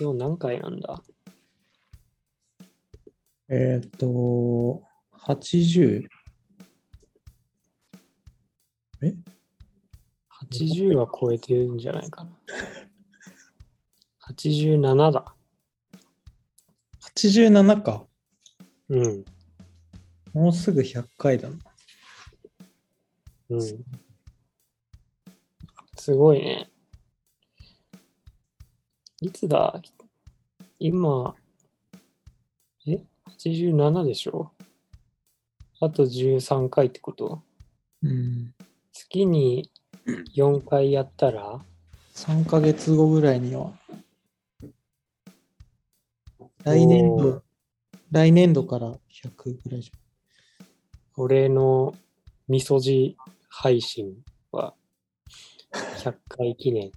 今日何回なんだ？えっ、と、80? え ?80 は超えてるんじゃないかな。87だ。?87 か。うん。もうすぐ100回だな。うん。すごいね。いつだ？今、え ?87 でしょ？あと13回ってこと？うん。月に4回やったら？3ヶ月後ぐらいには。来年度、来年度から100ぐらいじ俺のみそじ配信は100回記念。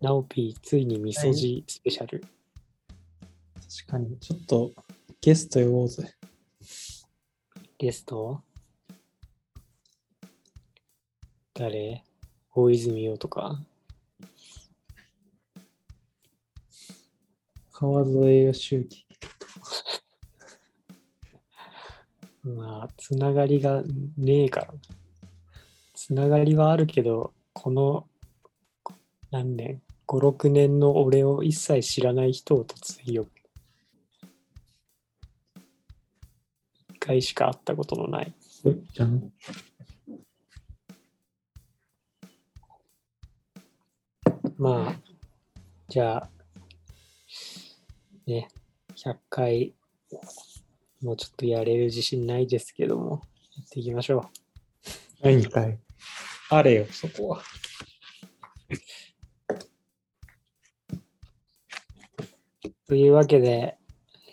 ナオピーついにみそじスペシャル。確かに。ちょっとゲスト呼ぼうぜ。ゲスト？誰？大泉洋とか？川添義行。まあ、つながりがねえから。つながりはあるけど、このこ何年？?5、6年の俺を一切知らない人を突然呼ぶ。一回しか会ったことのない。じゃん。まあ、じゃあ、ね、100回、もうちょっとやれる自信ないですけども、やっていきましょ何回あれよ、そこは。というわけで、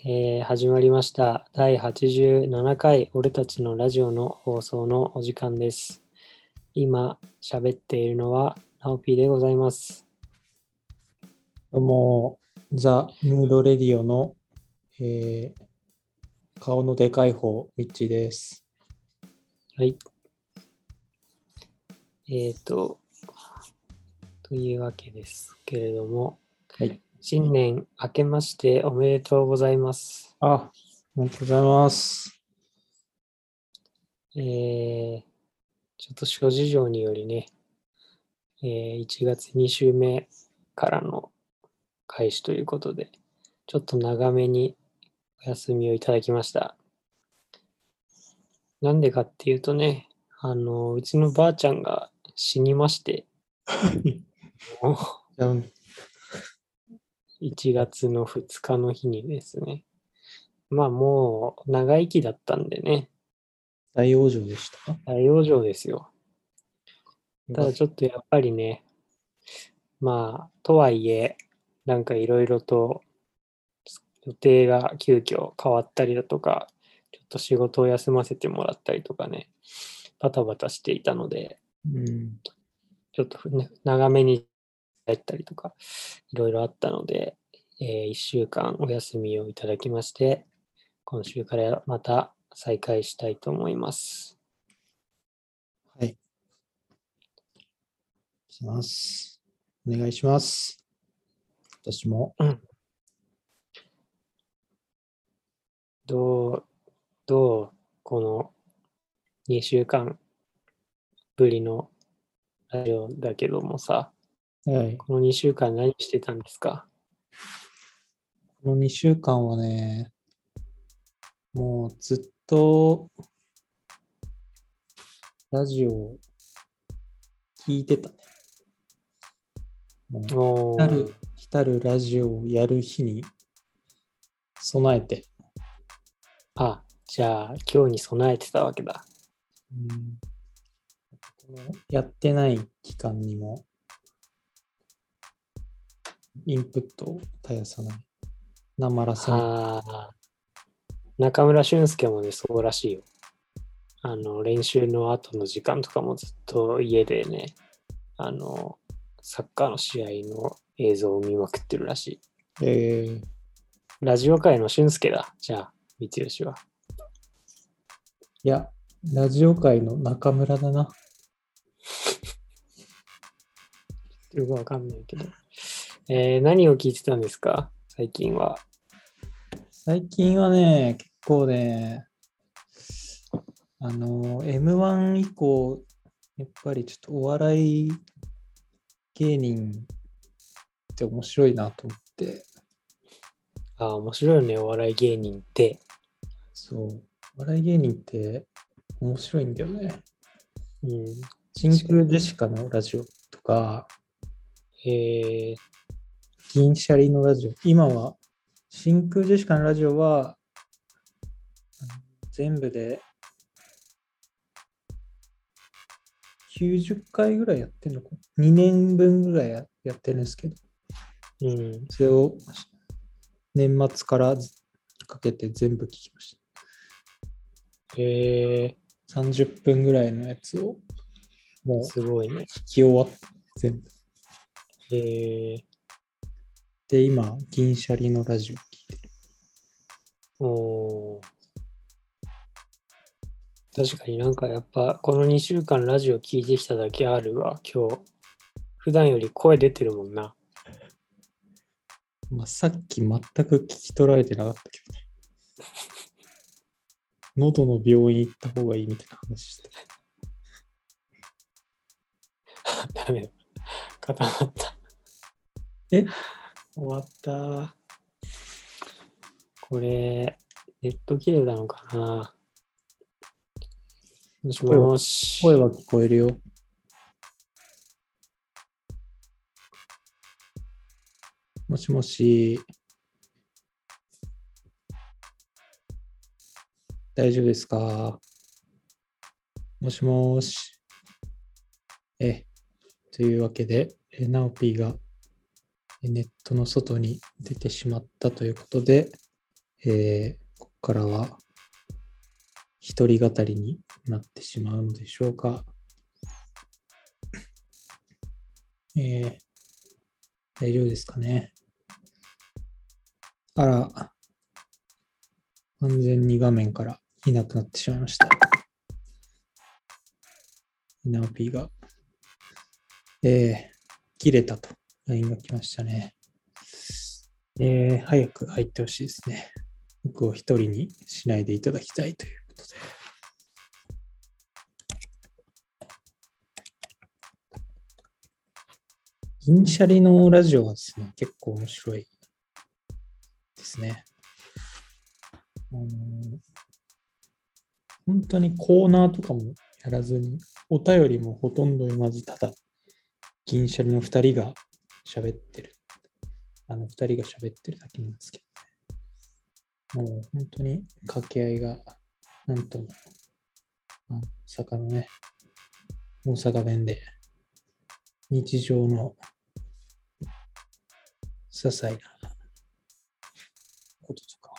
えー始まりました第87回俺たちのラジオの放送のお時間です。今喋っているのはナオピーでございます。どうも、ザ・ムード・レディオの、えー顔のでかい方、ミッチーです。はい。えっ、と、というわけですけれども、はい。新年明けましておめでとうございます。あ、ありがとうございます。えー、ちょっと諸事情によりね、えー1月2週目からの開始ということで、ちょっと長めにお休みをいただきました。なんでかっていうとね、あの、うちのばあちゃんが死にまして、1月の2日の日にですね。まあもう長生きだったんでね、大往生でした？か大往生ですよ。ただちょっとやっぱりね、まあ、とはいえ、なんかいろいろと予定が急遽変わったりだとか、ちょっと仕事を休ませてもらったりとかね、バタバタしていたので、うん。ちょっとね、長めにやったりとか、いろいろあったので、え1週間お休みをいただきまして、今週からまた再開したいと思います。はい。します。お願いします。私も。どう、どう、この2週間ぶりのラジオだけどもさ、はい。この2週間何してたんですか？この2週間はね、もうずっとラジオを聞いてたね。もう来たる、来たるラジオをやる日に備えて、あ、じゃあ今日に備えてたわけだ。うんやってない期間にもインプットを絶やさない。なまらさ中村俊輔もね、そうらしいよ。あの、練習の後の時間とかもずっと家でね、あの、サッカーの試合の映像を見まくってるらしい。えー、ラジオ界の俊介だ。じゃあ、三吉は。いや、ラジオ界の中村だな。よくわかんないけど。えー何を聞いてたんですか？最近は。最近はね、結構ね、あの、M1 以降、やっぱりちょっとお笑い芸人って面白いなと思って、ああ、面白いよね、お笑い芸人って。そう、お笑い芸人って面白いんだよね。うん。真空ジェシカのラジオとか、えー、銀シャリのラジオ、今は、真空ジェシカのラジオは、全部で90回ぐらいやってるのか？な ?2 年分ぐらいややってるんですけど、うん。それを年末からかけて全部聞きましえた。30分ぐらいのやつをもー、うすごいね。聞き終わって全部。えー、で、今、銀シャリのラジオ聞いてる。おー確かになんかやっぱこの2週間ラジオ聞いてきただけあるわ、今日。普段より声出てるもんな。まあ、さっき全く聞き取られてなかったけどね。喉の病院行った方がいいみたいな話して。ダメだ。固まった。え？終わった。これ、ネット切れたのかなもしもし。声は聞こえるよ。もしもし。大丈夫ですか？もしもし。え、というわけで、えナオピーがネットの外に出てしまったということで、えーここからは一人語りになってしまうのでしょうか。えー大丈夫ですかね。あら、完全に画面からいなくなってしまいました。ナオピーが、えー切れたと LINE が来ましたね。えー早く入ってほしいですね。僕を一人にしないでいただきたいということで。銀シャリのラジオはですね、結構面白いですね。あの本当にコーナーとかもやらずに、お便りもほとんど読まず、ただ、銀シャリの二人が喋ってる。あの二人が喋ってるだけなんですけどね、もう本当に掛け合いが、なんとも、あの大阪のね、大阪弁で、日常の些細なこととか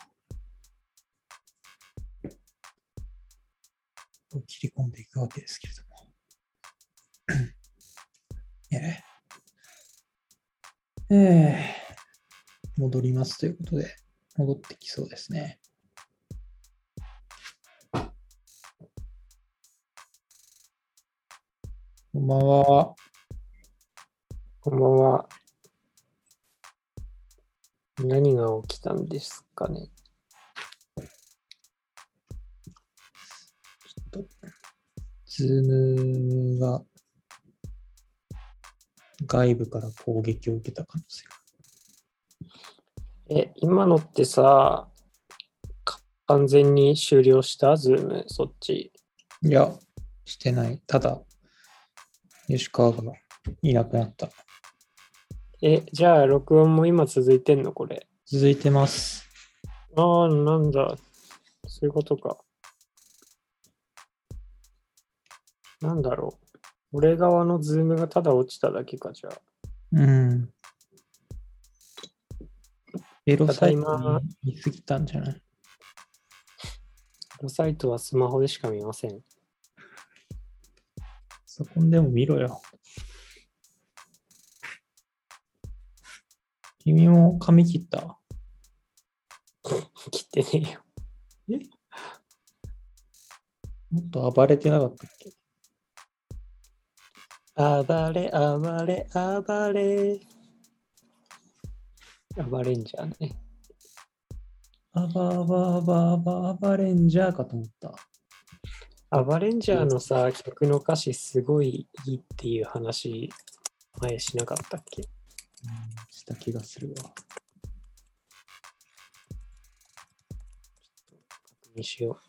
を切り込んでいくわけですけれども。ええええ戻りますということで、戻ってきそうですね。こんばんは。こんばんは。何が起きたんですかね。ちょっと、ズームが外部から攻撃を受けた可能性が。え、今のってさ、か完全に終了した？ズーム、そっち？いや、してない。ただ、吉川がいなくなった。え、じゃあ録音も今続いてんの？これ。続いてます。ああ、なんだ。そういうことか。なんだろう。俺側のズームがただ落ちただけか、じゃあ。うん。エロサイトに見すぎたんじゃない？サイトはスマホでしか見ません。そこでも見ろよ。君も髪切った？切ってねえよ。もっと暴れてなかったっけ？暴れ、暴れ、暴れ。暴れんじゃーね。アバアバアバアバアバレンジャーかと思った。暴れんじゃーのさ、曲の歌詞すごいいいっていう話、前しなかったっけ？うんした気がするわ。確認しよ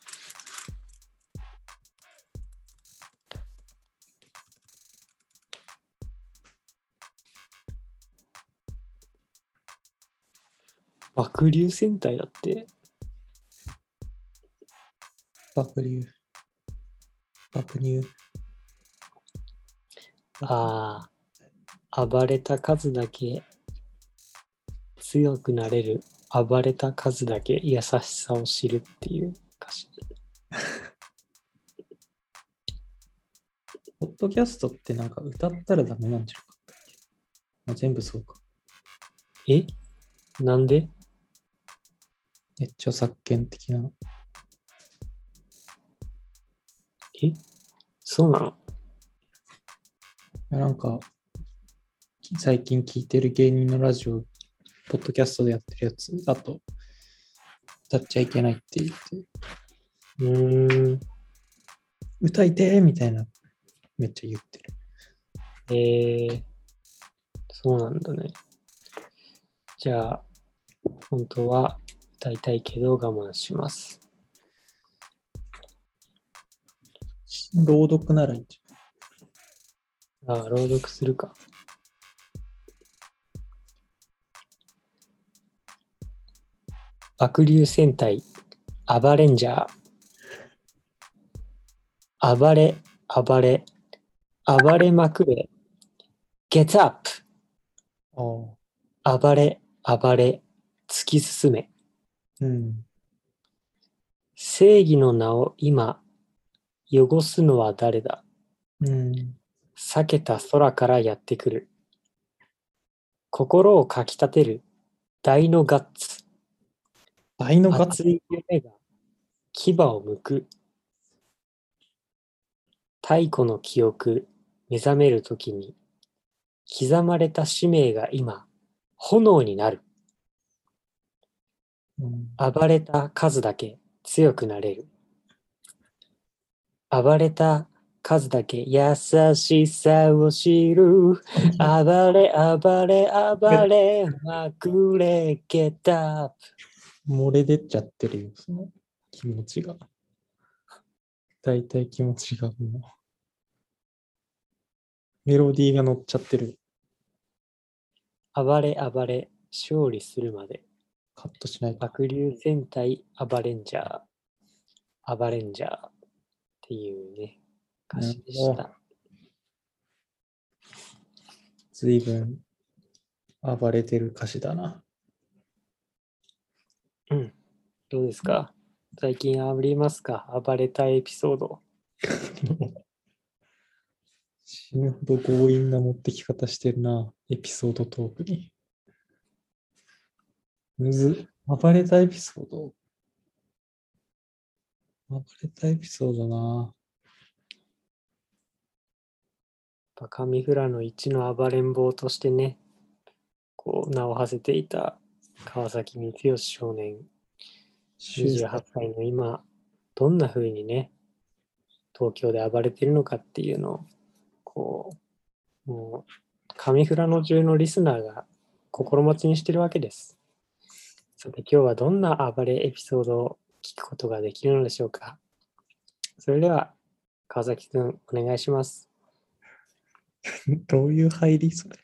爆流戦隊だって。爆流。爆乳。ああ、暴れた数だけ強くなれる。暴れた数だけ優しさを知るっていう歌詞。ポッドキャストってなんか歌ったらダメなんじゃなかったっけ、まあ、全部そうか。え？なんで？え著作権的な。え？そうなの？いやなんか、最近聞いてる芸人のラジオ、ポッドキャストでやってるやつだと、歌っちゃいけないって言って、うーん。歌いてーみたいな、めっちゃ言ってる。えー、そうなんだね。じゃあ、本当は歌いたいけど我慢します。朗読ならいいんじああ、朗読するか。爆流戦隊、暴れんじゃー。暴れ、暴れ、暴れまくれ。Get up! ゃん。あ暴れ、暴れ、突き進め。あ。うん。正義の名を今、汚すのは誰だ？うん。避けた空からやってくる。心をかきたてる大のガッツ。大のガッツ？熱い夢が牙を剥く。太古の記憶、目覚めるときに、刻まれた使命が今、炎になる。うん暴れた数だけ強くなれる。暴れた数だけ優しさを知る。暴れ暴れ暴れまくれゲタ漏れ出ちゃってるよ、その気持ちが。大体気持ちがもう。メロディーが乗っちゃってる。暴れ暴れ勝利するまで。カットしないと。爆流戦隊アバレンジャー。暴れんジャーっていうね、歌詞でしなた。随分暴れてる歌詞だな。うん。どうですか？最近ありますか？暴れたエピソード。死ぬほど強引な持ってき方してるな、エピソードトークに。むず、暴れたエピソード？暴れたエピソードな。バカミフラの一の暴れん坊としてね、こう名を馳せていた川崎光義少年、28歳の今、どんな風にね、東京で暴れてるのかっていうのを、こう、もう、上富良野中のリスナーが心待ちにしてるわけです。さて、今日はどんな暴れエピソードを聞くことができるのでしょうか？それでは、川崎くん、お願いします。どういう入りそれ？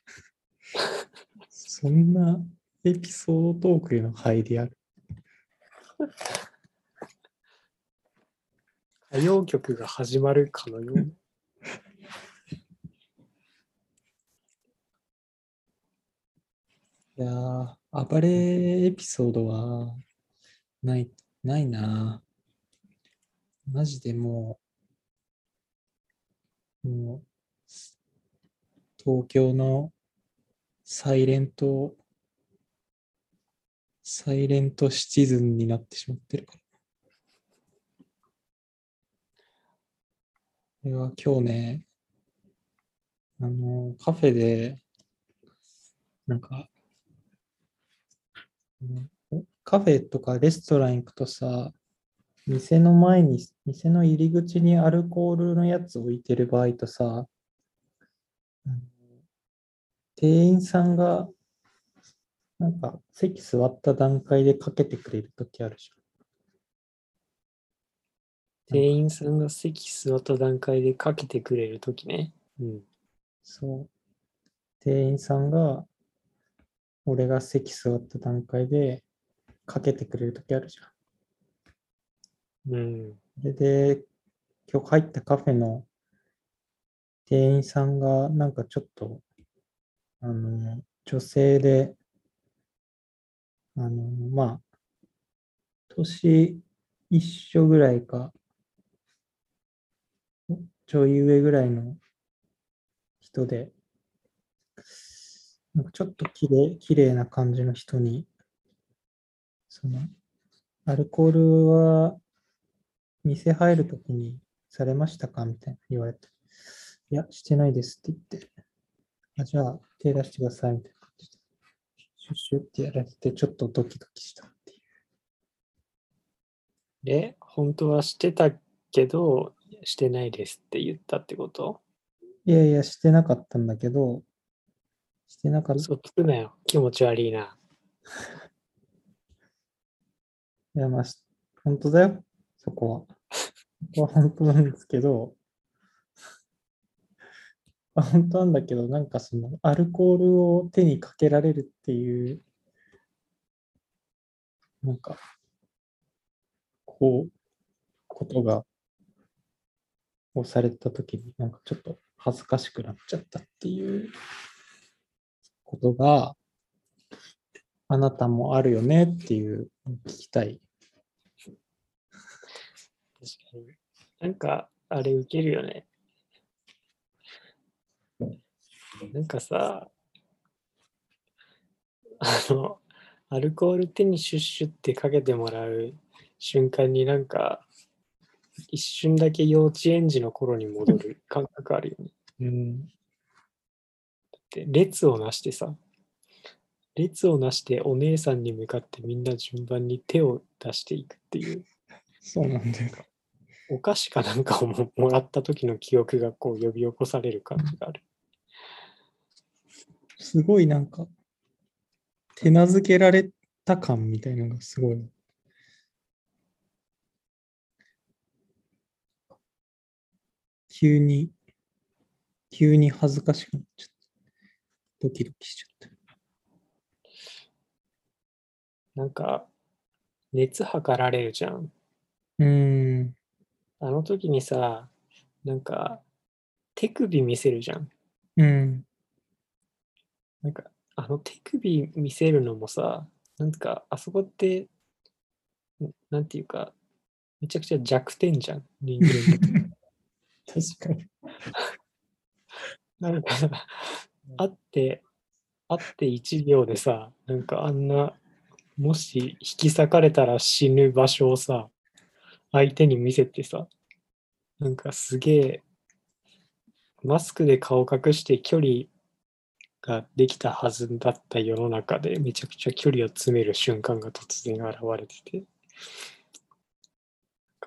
そんなエピソードトークへの入りある？歌謡曲が始まるかのような。いやー、暴れエピソードはない、ないな。マジでもう、もう、東京のサイレント、サイレントシチズンになってしまってるから。これは今日ね、あの、カフェで、なんか、カフェとかレストラン行くとさ、店の前に、店の入り口にアルコールのやつ置いてる場合とさ、うん店員さんが、なんか席座った段階でかけてくれるときあるじ店員さんが席座った段階でかけてくれるときね。うん。ゃん。そう。店員さんが、俺が席座った段階でかけてくれるときあるじゃん。うん。それで、今日入ったカフェの店員さんが、なんかちょっと、あの、女性で、あの、まあ、年一緒ぐらいか、ちょい上ぐらいの人で、なんかちょっときれい、綺麗な感じの人に、その、アルコールは店入るときにされましたかみたいな言われて、いや、してないですって言って、あ、じゃあ手出してくださいみたいな感じで、シュッシュってやられて、ちょっとドキドキしたっていう。で、本当はしてたけど、してないですって言ったってこと？いやいや、してなかったんだけど、してなかった。嘘つくなよ。気持ち悪いな。いや、まあ、し本当だよ、そこは。そこは本当なんですけど、あ 本当なんだけど、なんかその、アルコールを手にかけられるっていう、なんか、こう、ことが、をされたときに、なんかちょっと恥ずかしくなっちゃったっていうことが、あなたもあるよねっていう聞きたい。確かに。なんか、あれ受けるよね。なんかさ、あの、アルコール手にシュッシュってかけてもらう瞬間になんか、一瞬だけ幼稚園児の頃に戻る感覚あるよね。うん。で列をなしてさ、列をなしてお姉さんに向かってみんな順番に手を出していくっていう、そうなんだよ。お菓子かなんかをも もらった時の記憶がこう呼び起こされる感じがある。すごいなんか、手なずけられた感みたいなのがすごい。急に、急に恥ずかしくなっちゃった。ドキドキしちゃった。なんか、熱測られるじゃん。うーん。あの時にさ、なんか、手首見せるじゃん。うん。なんか、あの手首見せるのもさ、なんか、あそこって、んなんていうか、めちゃくちゃ弱点じゃん、人間の。確かに。なんか、会って、会って1秒でさ、なんかあんな、もし引き裂かれたら死ぬ場所をさ、相手に見せてさ、なんかすげえ、マスクで顔隠して距離ができたはずだった世の中で、めちゃくちゃ距離を詰める瞬間が突然現れてて、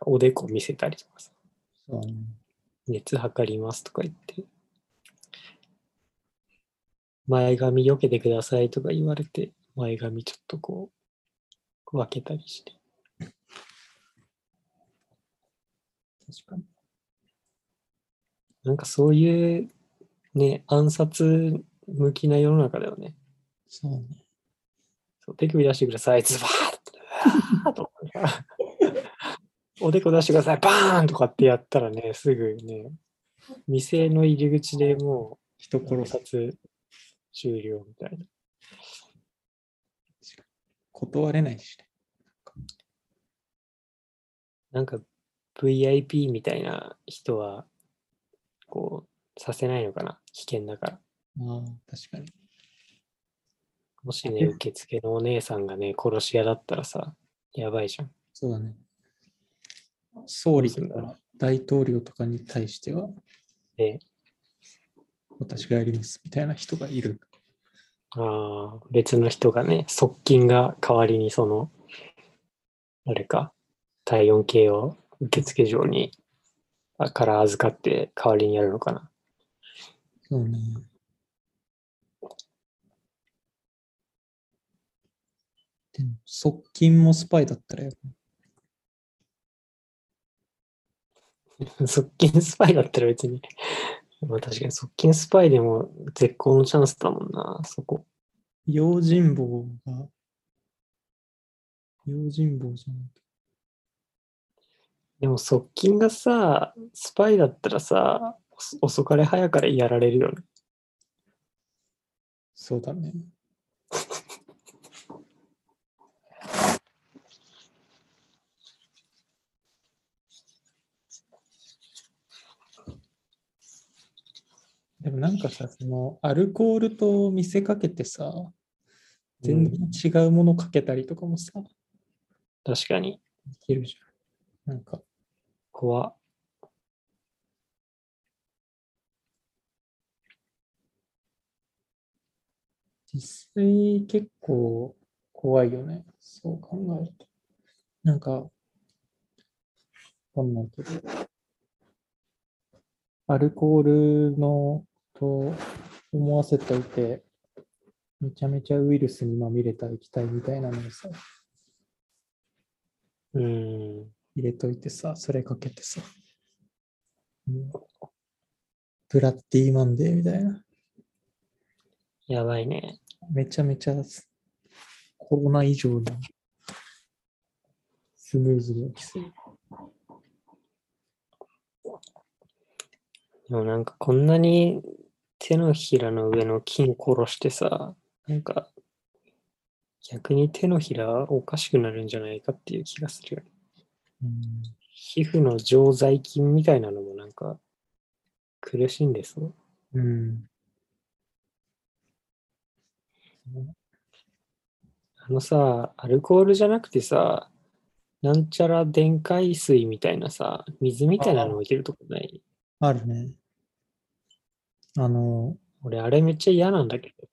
おでこ見せたりとかさ、ね。熱測りますとか言って、前髪避けてくださいとか言われて、前髪ちょっとこう、分けたりして。確かに。なんかそういうね、暗殺向きな世の中だよね。そうね。そう手首出してください、ズバーッとか。おでこ出してください、バーンとかってやったらね、すぐね、店の入り口でも人う暗殺す。殺終了みたいな。断れないしね。なんか VIP みたいな人は、こう、させないのかな？危険だから。ああ、確かに。もしね、受付のお姉さんがね、殺し屋だったらさ、やばいじゃん。そうだね。総理とか大統領とかに対しては、ね私がやりますみたいな人がいる。ああ、別の人がね、側近が代わりにその、誰か、体温計を受付嬢に、あから預かって代わりにやるのかな。そうね。でも、側近もスパイだったらやる。側近スパイだったら別に、まあ確かに側近スパイでも絶好のチャンスだもんな、そこ。用心棒が、用心棒じゃないでも側近がさ、スパイだったらさ、遅遅かれ早かれやられるよね。そうだね。でもなんかさ、そのアルコールと見せかけてさ、全然違うものかけたりとかもさ、確かに。できるじゃん。なんか、怖っ実際結構怖いよね。そう考えると。なんか、わかんないけど、アルコールのと思わせといて、めちゃめちゃウイルスにまみれた液体みたいなのをさ、うーん。入れといてさ、それかけてさ、うんブラッディーマンデーみたいな。やばいね。めちゃめちゃコロナ以上にスムーズに起きそう。でもなんかこんなに手のひらの上の菌殺してさ、なんか逆に手のひらおかしくなるんじゃないかっていう気がするよね。皮膚の常在菌みたいなのもなんか苦しんでそう。うん。あのさ、アルコールじゃなくてさ、なんちゃら電解水みたいなさ、水みたいなの置いてるとこない？あるね。あの、俺あれめっちゃ嫌なんだけど。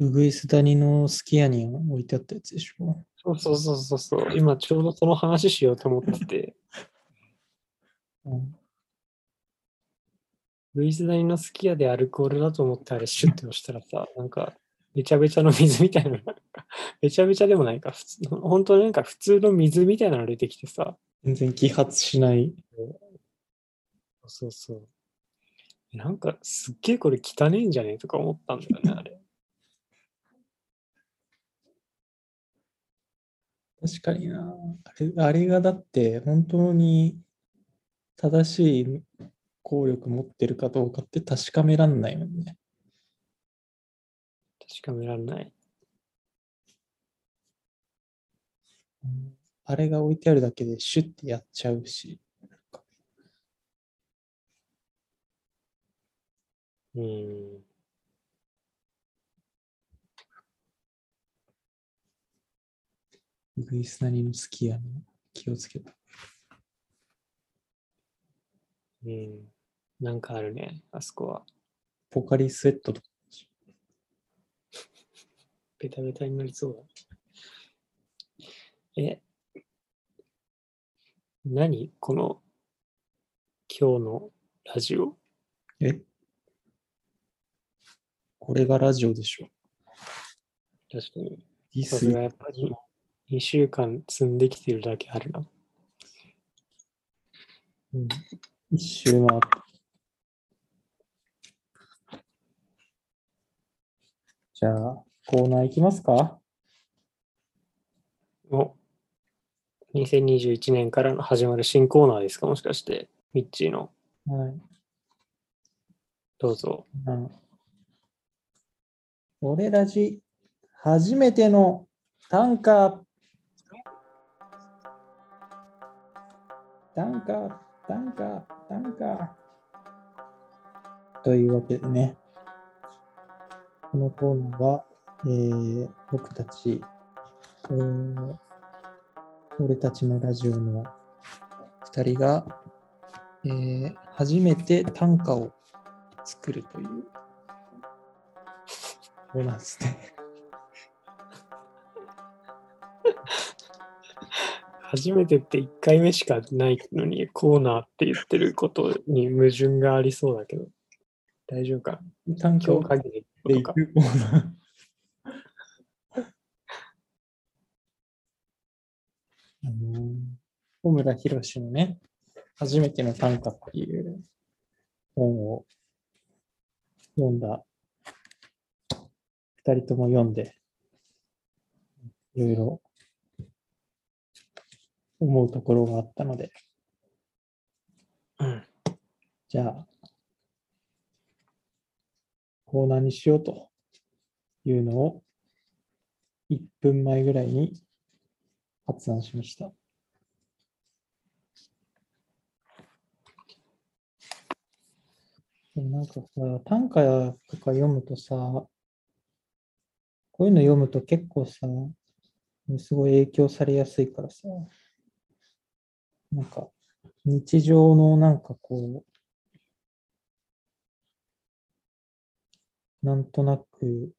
ウグイス谷のすき家に置いてあったやつでしょ。そうそうそうそうそう。今ちょうどその話しようと思ってて。うん、ルイスダニのすき家でアルコールだと思ってあれシュッて押したらさ、なんか、べちゃべちゃの水みたいなのが、べちゃべちゃでもないか、普通本当になんか普通の水みたいなの出てきてさ、全然揮発しない。そうそう。なんかすっげえこれ汚ねえんじゃねえとか思ったんだよね、あれ。確かにな。あれあれがだって本当に正しい効力持ってるかどうかって確かめらんないもんね。確かめらんない。あれが置いてあるだけでシュッてやっちゃうし。なんかうん。ウグイス谷のすき家に気をつけた。うん。なんかあるね、あそこは。ポカリスエットとか。ベタベタになりそうだ。え、何この今日のラジオ？え？これがラジオでしょ。確かに。ディスさすがやっぱり2週間積んできてるだけあるな。うん一周回った。じゃあ、コーナーいきますか？お2021年からの始まる新コーナーですか？もしかして、ミッチーの。はい。どうぞ。うん俺らじ、初めての短歌。短歌、短歌、短歌。というわけでね、このコーナーは、えー僕たち、えー俺たちのラジオの2人が、えー初めて短歌を作るというそうなんですね。初めてって1回目しかないのにコーナーって言ってることに矛盾がありそうだけど、大丈夫か？短今距離日限りでとか。行くコーナー。あの小村博のね、初めての短歌っていう本を読んだ、二人とも読んで、いろいろ思うところがあったので、うん。じゃあ、コーナーにしようというのを1分前ぐらいに発案しました。なんかさ、短歌とか読むとさ、こういうの読むと結構さ、すごい影響されやすいからさ、なんか日常のなんかこう、なんとなく、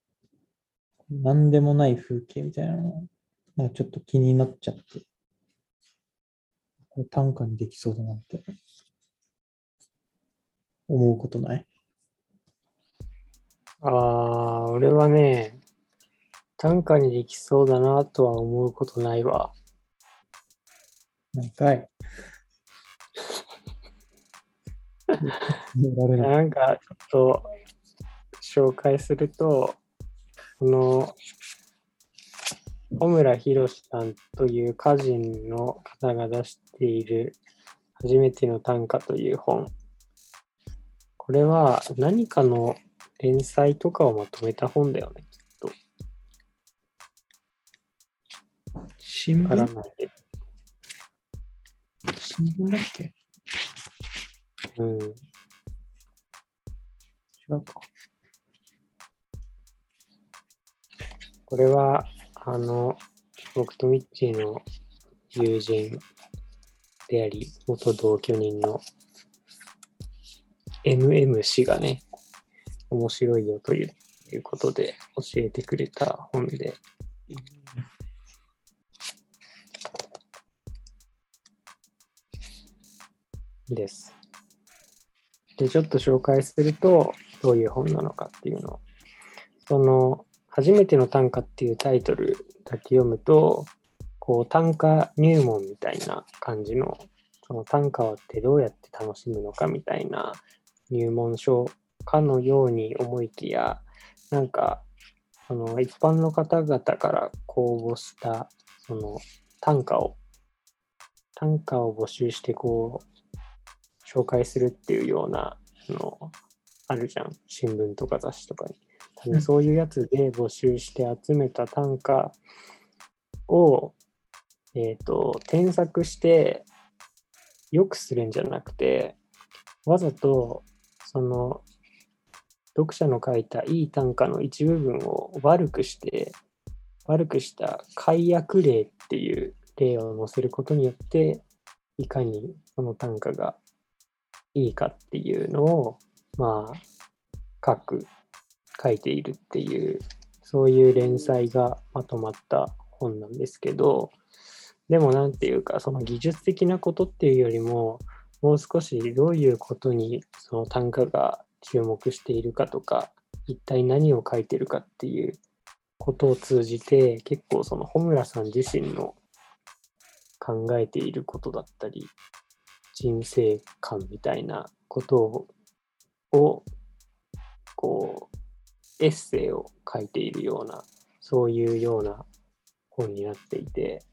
なんでもない風景みたいなの、なんかちょっと気になっちゃって、これ短歌にできそうだなって思うことない？ああ、俺はね、短歌にできそうだなとは思うことないわ。なんかい。寝られないなんかちょっと紹介すると、この小村博さんという歌人の方が出している初めての短歌という本。これは何かの連載とかをまとめた本だよね、新聞。新聞だっけ？うん。違うか。これは、あの、僕とミッチーの友人であり、元同居人の MM 氏がね、面白いよといういうことで教えてくれた本で、です。で、ちょっと紹介すると、どういう本なのかっていうの。その、初めての短歌っていうタイトルだけ読むと、こう短歌入門みたいな感じの、その短歌ってどうやって楽しむのかみたいな入門書かのように思いきや、なんか、その一般の方々から公募した、その短歌を、短歌を募集してこう、紹介するっていうようなのあるじゃん。新聞とか雑誌とかに。多分そういうやつで募集して集めた短歌を、えっ、と、添削して良くするんじゃなくて、わざとその読者の書いたいい短歌の一部分を悪くして、悪くした解約例っていう例を載せることによって、いかにその短歌がいいかっていうのを、まあ、書く、書いているっていう、そういう連載がまとまった本なんですけど、でもなんていうか、その技術的なことっていうよりも、もう少しどういうことにその短歌が注目しているかとか、一体何を書いてるかっていうことを通じて、結構その穂村さん自身の考えていることだったり、人生観みたいなことを、こう、エッセイを書いているような、そういうような本になっていて、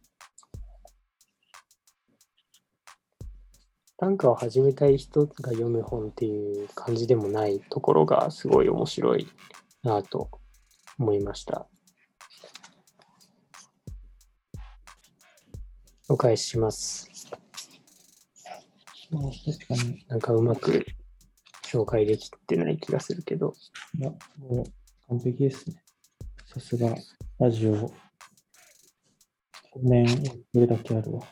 短歌を始めたい人が読む本っていう感じでもないところがすごい面白いなと思いました。お返しします。まあ、確かに、なんかうまく紹介できてない気がするけど。いや、もう完璧ですね。さすが、ラジオ、5年やってるだけあるわ。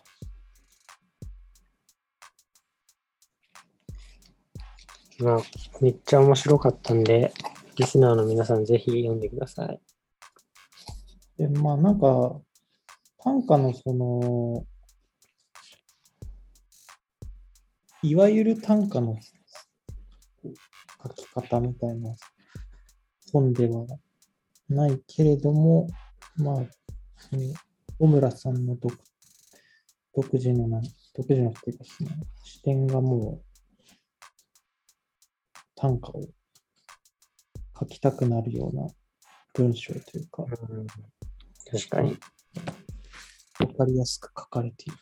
まあ、めっちゃ面白かったんで、リスナーの皆さんぜひ読んでください。で、まあなんか、短歌のその、いわゆる短歌の書き方みたいな本ではないけれども、まあ、その小村さんの独独自のな、独自のっていうか視点がもう短歌を書きたくなるような文章というか、わうん、確かに。かりやすく書かれている。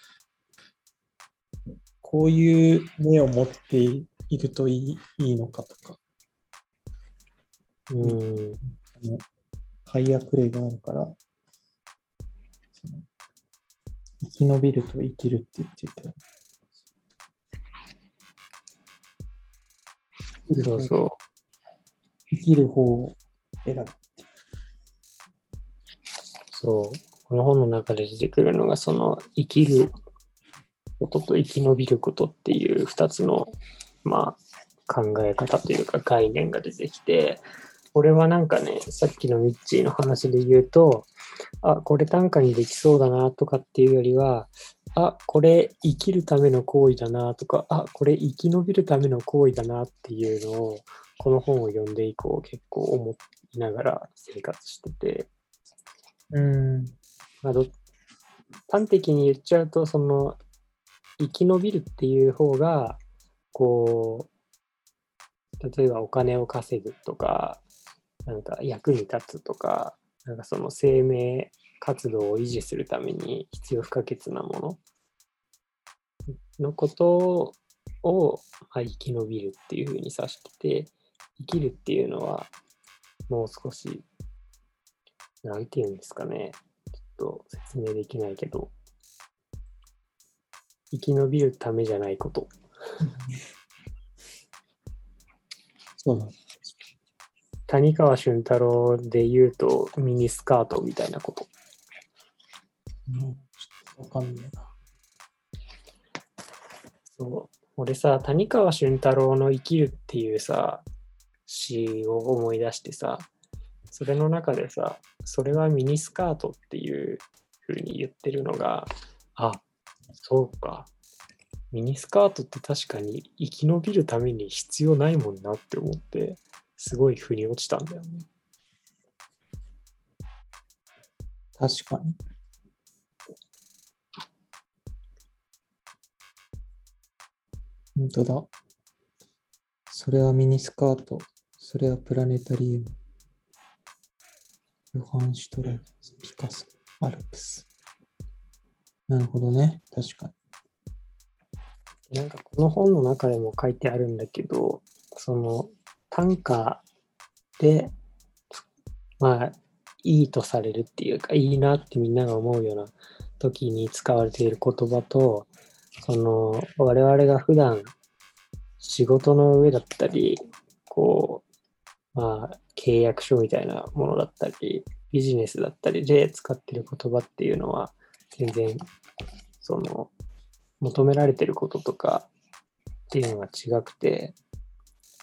こういう目を持っているといいいいのかとか、うん、あの解約例があるから、生き延びると生きるって言ってた。そうそう。生きる方を選ぶ。そう。この本の中で出てくるのが、その生きることと生き延びることっていう二つの、まあ、考え方というか概念が出てきて、俺はなんかね、さっきのミッチーの話で言うと、あ、これ短歌にできそうだなとかっていうよりは、あ、これ生きるための行為だなとか、あ、これ生き延びるための行為だなっていうのを、この本を読んで以降結構思いながら生活してて、うん。まあ、ど端的に言っちゃうと、その、生き延びるっていう方が、こう、例えばお金を稼ぐとか、なんか役に立つとか、なんかその生命活動を維持するために必要不可欠なもののことを、まあ、生き延びるっていうふうに指してて、生きるっていうのは、もう少し、なんていうんですかね。ちょっと説明できないけど、生き延びるためじゃないこと。そうだ。谷川俊太郎で言うとミニスカートみたいなこと。うん、ちょっとわかんないな。そう。俺さ、谷川俊太郎の生きるっていうさ、詩を思い出してさ、それの中でさ、それはミニスカートっていう風に言ってるのが、あ、そうか。ミニスカートって確かに生き延びるために必要ないもんなって思って、すごい腑に落ちたんだよね。確かに。本当だ。それはミニスカート。それはプラネタリウム。ヨハン・シュトラルツ、ピカソ、アルプス。なるほどね。確かに。なんかこの本の中でも書いてあるんだけど、その短歌で、まあ、いいとされるっていうか、いいなってみんなが思うような時に使われている言葉と、その我々が普段仕事の上だったり、こう、まあ、契約書みたいなものだったり、ビジネスだったりで使ってる言葉っていうのは、全然、その、求められてることとかっていうのが違くて、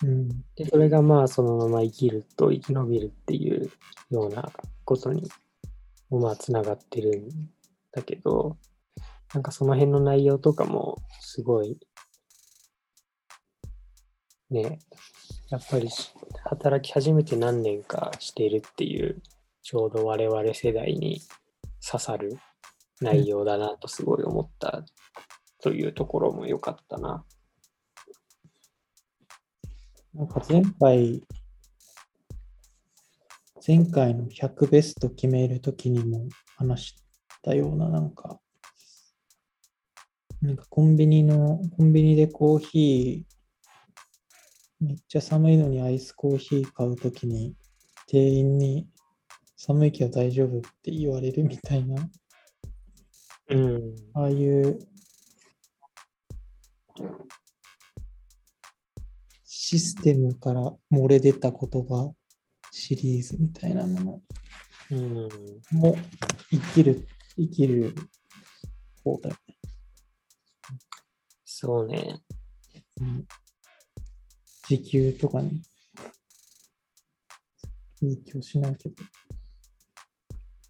うん。でそれがまあそのまま生きると生き延びるっていうようなことにもまあつながってるんだけど、なんかその辺の内容とかもすごい、ね、やっぱり働き始めて何年かしているっていう、ちょうど我々世代に刺さる内容だなとすごい思ったというところも良かったな。なんか前回、前回の100ベスト決めるときにも話したような、なんか、なんかコンビニの、コンビニでコーヒー、めっちゃ寒いのにアイスコーヒー買うときに、店員に寒いけど大丈夫って言われるみたいな、うん。ああいうシステムから漏れ出た言葉シリーズみたいなもうん。のも生きる、生きる方だよね。そうね。うん時給とかにいい気はしないけど。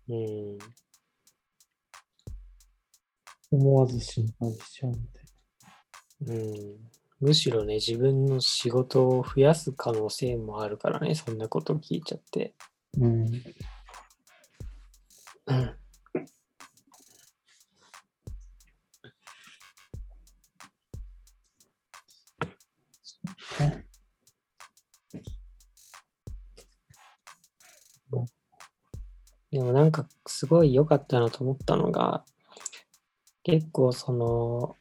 うん。思わず心配しちゃうみたいうん。むしろね、自分の仕事を増やす可能性もあるからね、そんなこと聞いちゃって。な。うん。うん。ねでもなんかすごい良かったなと思ったのが、結構その、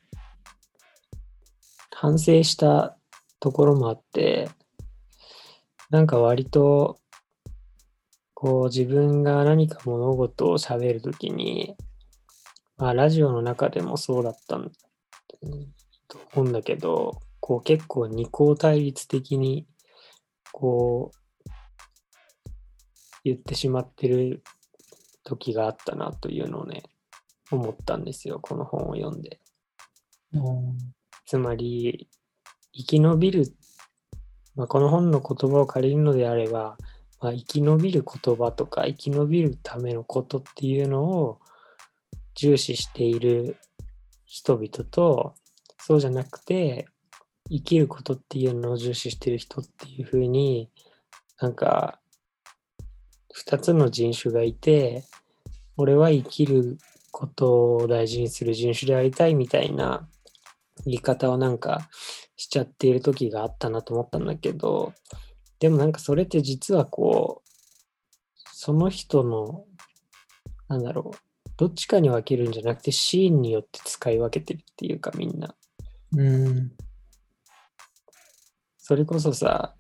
反省したところもあって、なんか割と、こう自分が何か物事を喋るときに、まあラジオの中でもそうだったんと思うんだけど、こう結構二項対立的に、こう、言ってしまってる時があったなというのをね、思ったんですよ、この本を読んで。つまり、生き延びる、まあ、この本の言葉を借りるのであれば、まあ、生き延びる言葉とか生き延びるためのことっていうのを重視している人々と、そうじゃなくて、生きることっていうのを重視している人っていうふうに、なんか、二つの人種がいて、俺は生きることを大事にする人種でありたいみたいな言い方をなんかしちゃっている時があったなと思ったんだけど、でもなんかそれって実はこう、その人の、なんだろう、どっちかに分けるんじゃなくてシーンによって使い分けてるっていうかみんな。うん。それこそさ、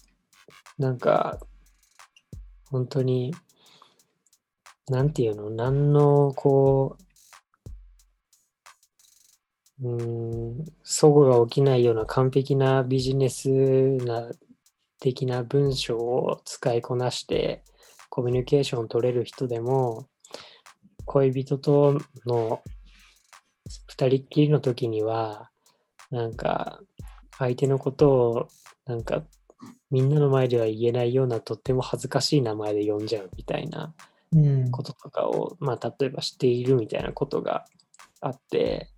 なんか、本当に、なんていうの、何の、こう、うーん、齟齬が起きないような完璧なビジネスな的な文章を使いこなして、コミュニケーションを取れる人でも、恋人との二人っきりの時には、なんか、相手のことをなんかみんなの前では言えないようなとっても恥ずかしい名前で呼んじゃうみたいなうん。こととかを、まあ、例えばしているみたいなことがあって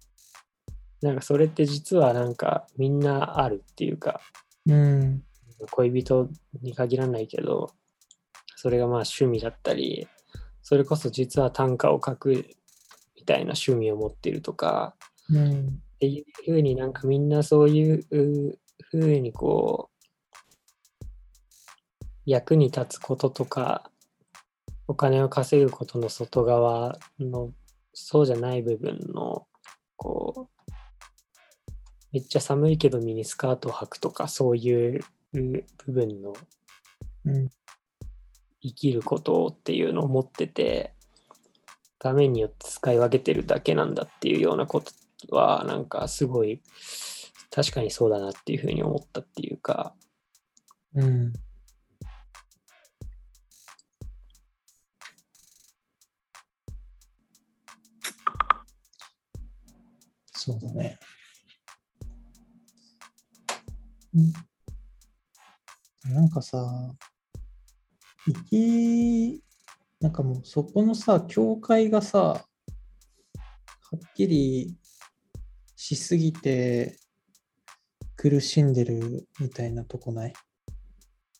なんかそれって実はなんかみんなあるっていうかうん。恋人に限らないけどそれがまあ趣味だったりそれこそ実は短歌を書くみたいな趣味を持ってるとかうん。っていうふうになんかみんなそういうふうにこう役に立つこととかお金を稼ぐことの外側のそうじゃない部分のこうめっちゃ寒いけどミニスカートを履くとかそういう部分のうん。生きることっていうのを持ってて画面によって使い分けてるだけなんだっていうようなことはなんかすごい確かにそうだなっていうふうに思ったっていうかうん。そうだね。なんかさ、生き、なんかもうそこのさ、境界がさ、はっきりしすぎて苦しんでるみたいなとこない？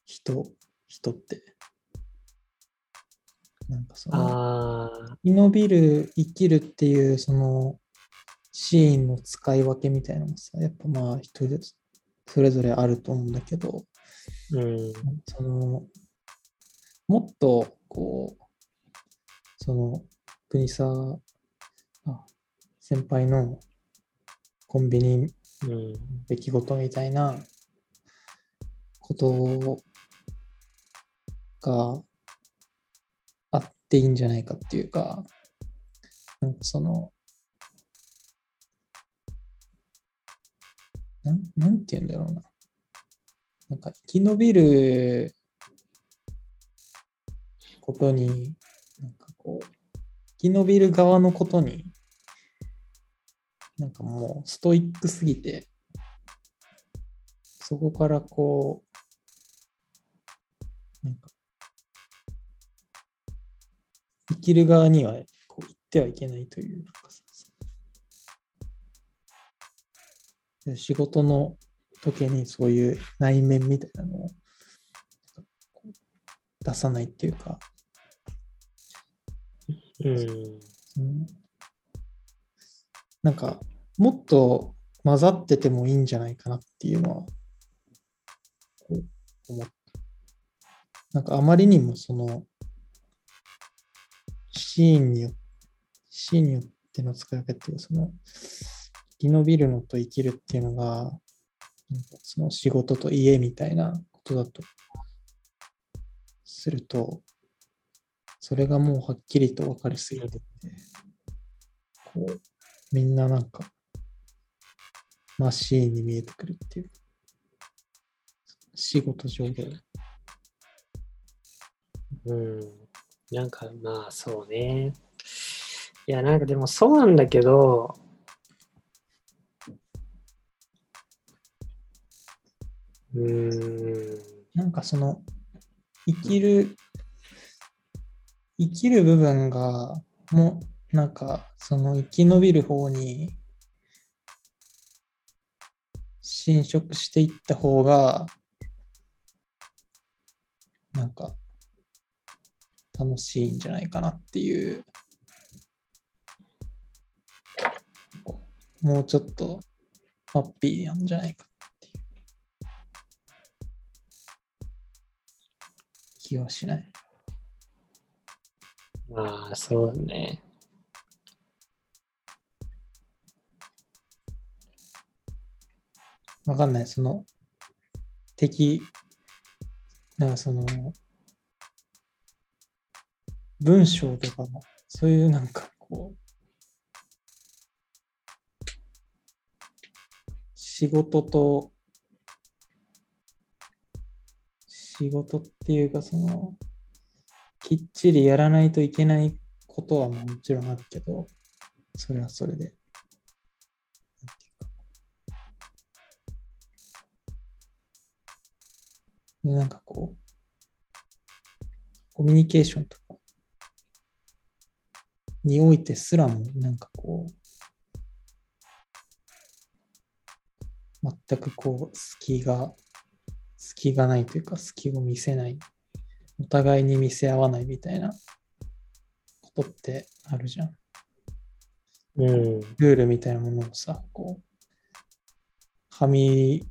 人、人って。なんかその、あ生き延びる、生きるっていうそのシーンの使い分けみたいなのもさ、やっぱまあ人でそれぞれあると思うんだけど、ーうん。その、もっと、こう、その、国さ、あ先輩のコンビニうん出来事みたいなことがあっていいんじゃないかっていうか、なんかその、なんなんて言うんだろうな。なんか生き延びることに、なんかこう、生き延びる側のことに、なんかもうストイックすぎて、そこからこう、なんか生きる側にはこう言ってはいけないという、か仕事の時にそういう内面みたいなのを出さないっていうか、うん。うんなんか、もっと混ざっててもいいんじゃないかなっていうのは、思った。なんかあまりにもその、シーンによシーンによっての使い方っていうか、その、生き延びるのと生きるっていうのが、その仕事と家みたいなことだとすると、それがもうはっきりと分かりすぎてて、こう、みんななんか、マシーンに見えてくるっていう。仕事上で。うん。なんかまあそうね。いや、なんかでもそうなんだけど、うん。なんかその、生きる、生きる部分が、もう、なんか、その生き延びる方に、侵食していった方が、なんか、楽しいんじゃないかなっていう、もうちょっと、ハッピーなんじゃないか気はしない。まあそうね。わかんない。その、敵、なんかその、文章とかも、そういうなんかこう、仕事と、仕事っていうかその、きっちりやらないといけないことはもちろんあるけど、それはそれで。なんていうかでなんかこう、コミュニケーションとかにおいてすらも、なんかこう、全くこう、隙が、隙がないというか、隙を見せない、お互いに見せ合わないみたいなことってあるじゃん。うん。ルールみたいなものをさ、こう、はみ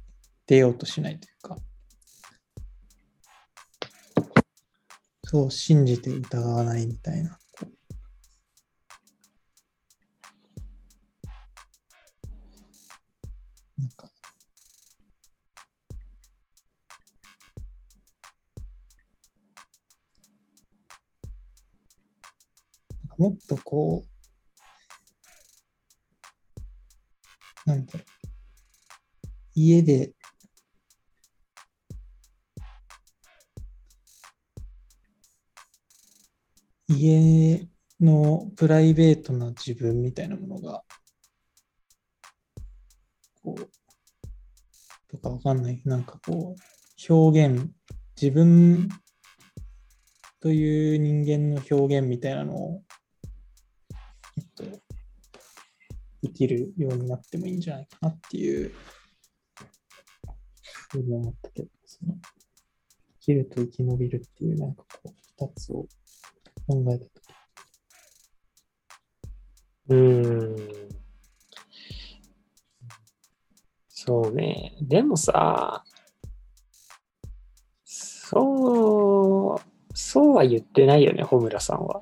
出ようとしないというか、そう信じて疑わないみたいな。もっとこう、なんだろう。家で、家のプライベートな自分みたいなものが、こう、とかわかんない。なんかこう、表現、自分という人間の表現みたいなのを、と、生きるようになってもいいんじゃないかなっていうふうに思ったけど、その生きると生き延びるっていうなんかこう、二つを考えたとき、うん。そうね。でもさ、そう、そうは言ってないよね、穂村さんは。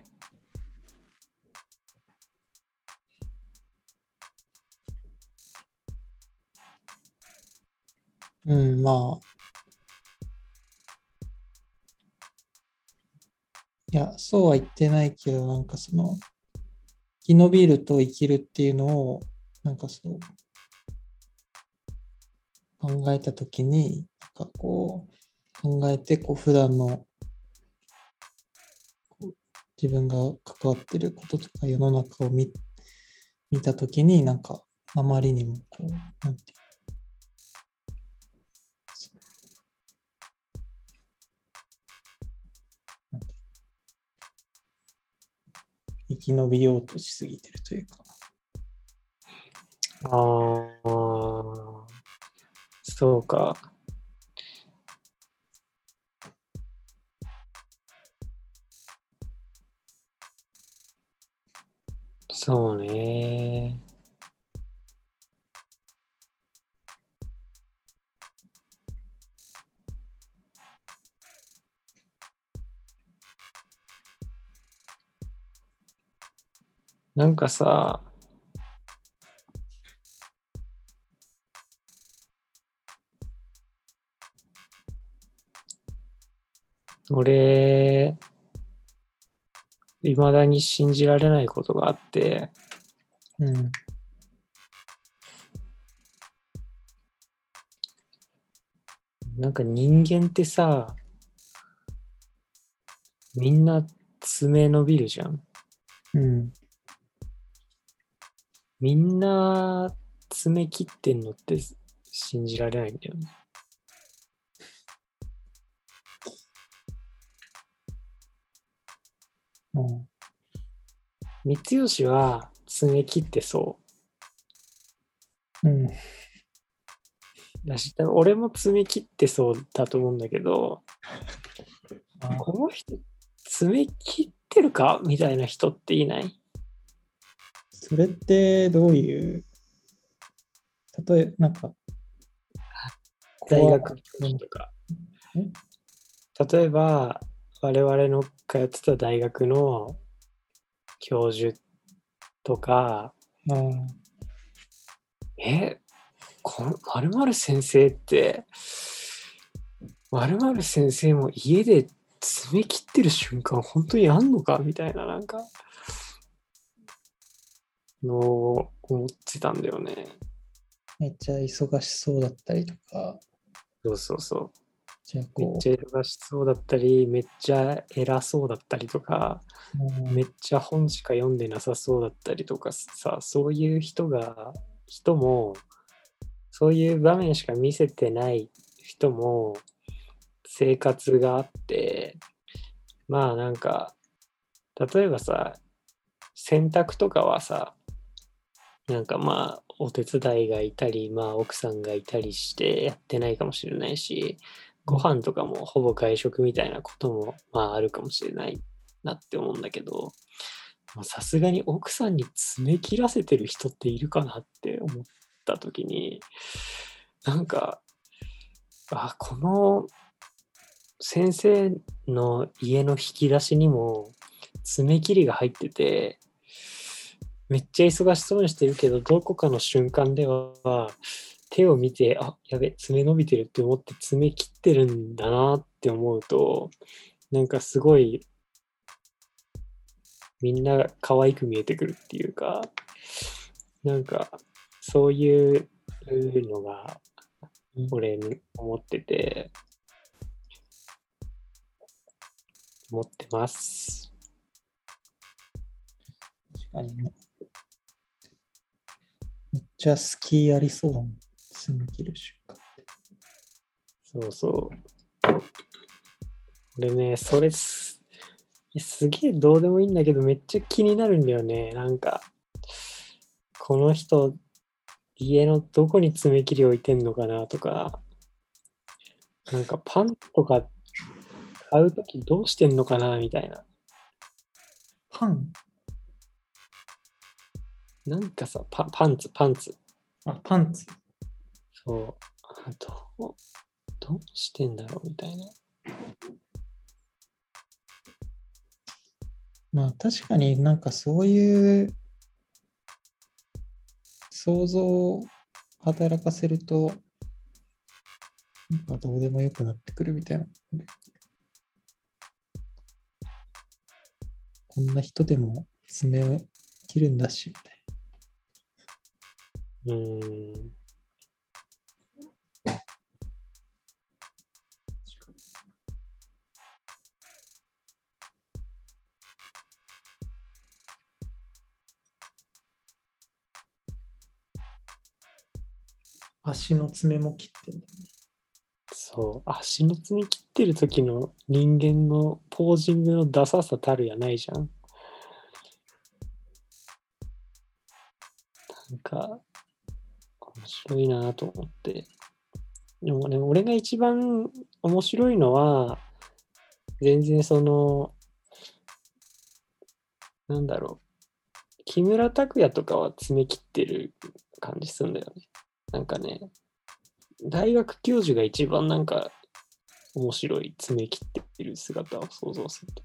うん、まあ、いや、そうは言ってないけど、なんかその、生き延びると生きるっていうのを、なんかそう、考えたときに、なんかこう、考えて、こう、普段の、自分が関わってることとか世の中を見見たときに、なんか、あまりにも、こう、なんていうなんていう生き延びようとしすぎてるというか。ああ、そうか。そうね。なんかさ、俺、いまだに信じられないことがあって、うん。なんか人間ってさ、みんな爪伸びるじゃん。うん。みんな爪切ってんのって信じられないんだよね。うん。三吉は爪切ってそうん。う。だし、俺も爪切ってそうだと思うんだけど、あこの人、爪切ってるか？みたいな人っていない？それってどういう、例え、なんか、大学とか。例えば、我々の通ってた大学の教授とか、あえ、この〇〇先生って、〇〇先生も家で爪切ってる瞬間本当にあんのか？みたいななんか、のを思ってたんだよね。めっちゃ忙しそうだったりとか、そうそうそう。めっこちゃ忙しそうだったり、めっちゃ偉そうだったりとか、う、うんめっちゃ本しか読んでなさそうだったりとかさ、そういう人が、人も、そういう場面しか見せてない人も、生活があって、まあなんか、例えばさ、洗濯とかはさ、なんかまあ、お手伝いがいたり、まあ奥さんがいたりしてやってないかもしれないし、ご飯とかもほぼ外食みたいなこともまああるかもしれないなって思うんだけど、さすがに奥さんに爪切らせてる人っているかなって思った時に、なんか、あ、この先生の家の引き出しにも爪切りが入ってて、めっちゃ忙しそうにしてるけど、どこかの瞬間では手を見て、あ、やべ、爪伸びてるって思って爪切ってるんだなって思うと、なんかすごいみんな可愛く見えてくるっていうか、なんかそういうのが俺に思ってて、思ってます。確かにね。ちゃ好きありそうだもん。爪切る瞬間って。そうそう。俺ね、それす、すげえどうでもいいんだけど、めっちゃ気になるんだよね。なんか、この人、家のどこに爪切り置いてんのかなとか、なんかパンとか買うときどうしてんのかなみたいな。パン？なんかさ、パパンツ、パンツ。あ、パンツ。そう。あどう、どうしてんだろうみたいな。まあ確かになんかそういう想像を働かせると、なんかどうでもよくなってくるみたいな。こんな人でも爪を切るんだし、みたいうーん。な。足の爪も切ってんだね。そう、足の爪切ってる時の人間のポージングのダサさたるやないじゃん。なんか、面白いなと思って。でもね、俺が一番面白いのは、全然その、なんだろう、木村拓哉とかは詰め切ってる感じするんだよね。なんかね、大学教授が一番なんか面白い詰め切ってる姿を想像すると。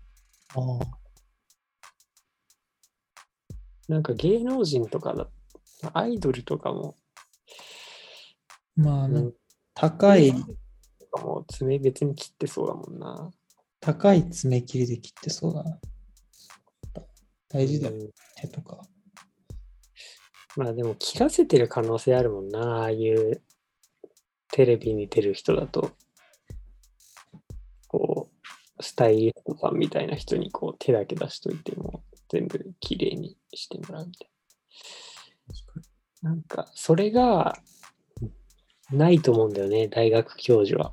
ああ。なんか芸能人とかだ、アイドルとかも、まあ、うん高い、も爪別に切ってそうだもんな。高い爪切りで切ってそうだな。大事だよ、うん手とか。まあでも切らせてる可能性あるもんな、ああいうテレビに出る人だと。こう、スタイリストさんみたいな人にこう手だけ出しといても全部きれいにしてもらうみたいな。なんか、それがないと思うんだよね、大学教授は。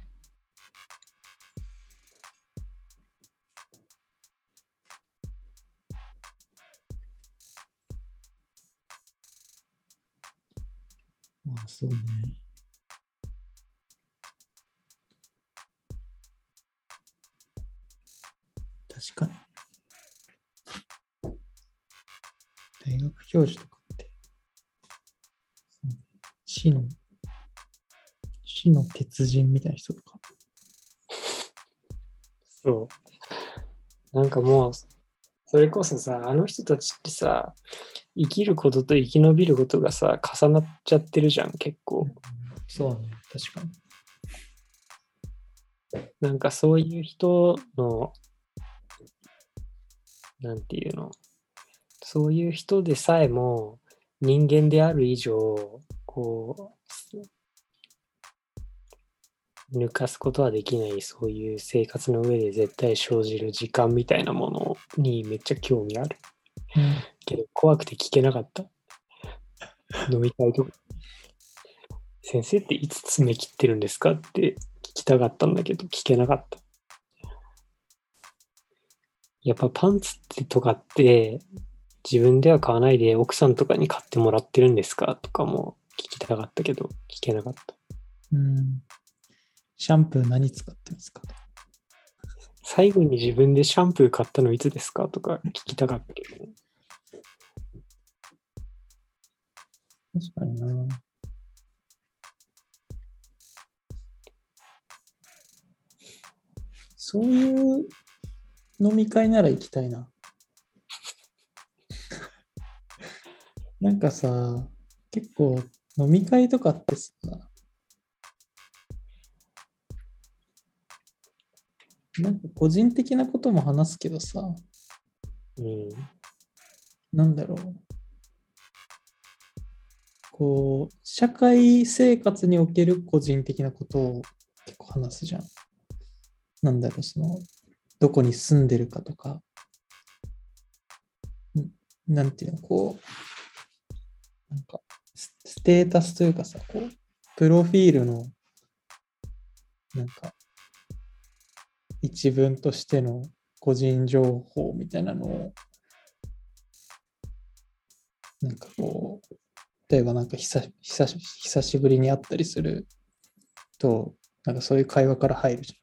まあ、そうね。確かに。大学教授とかって、死の鉄人みたいな人とか。そう。なんかもう、それこそさ、あの人たちってさ、生きることと生き延びることがさ、重なっちゃってるじゃん、結構。そうね、確かに。なんかそういう人の、なんていうの、そういう人でさえも人間である以上、こう、抜かすことはできない、そういう生活の上で絶対生じる時間みたいなものにめっちゃ興味ある。けど怖くて聞けなかった。飲み会とか。先生っていつ爪切ってるんですかって聞きたかったんだけど聞けなかった。やっぱパンツってとかって自分では買わないで奥さんとかに買ってもらってるんですかとかも聞きたかったけど聞けなかった。うん。シャンプー何使ってますか？最後に自分でシャンプー買ったのいつですかとか聞きたかったけどね。確かにな。そういう飲み会なら行きたいな。なんかさ、結構飲み会とかってさ、なんか個人的なことも話すけどさ、うん。なんだろう。こう、社会生活における個人的なことを結構話すじゃん。なんだろう、その、どこに住んでるかとか、なんていうの、こう、なんか、ステータスというかさ、こう、プロフィールの、なんか、一文としての個人情報みたいなのを、なんかこう、例えばなんか久し久し久しぶりに会ったりすると、なんかそういう会話から入るじ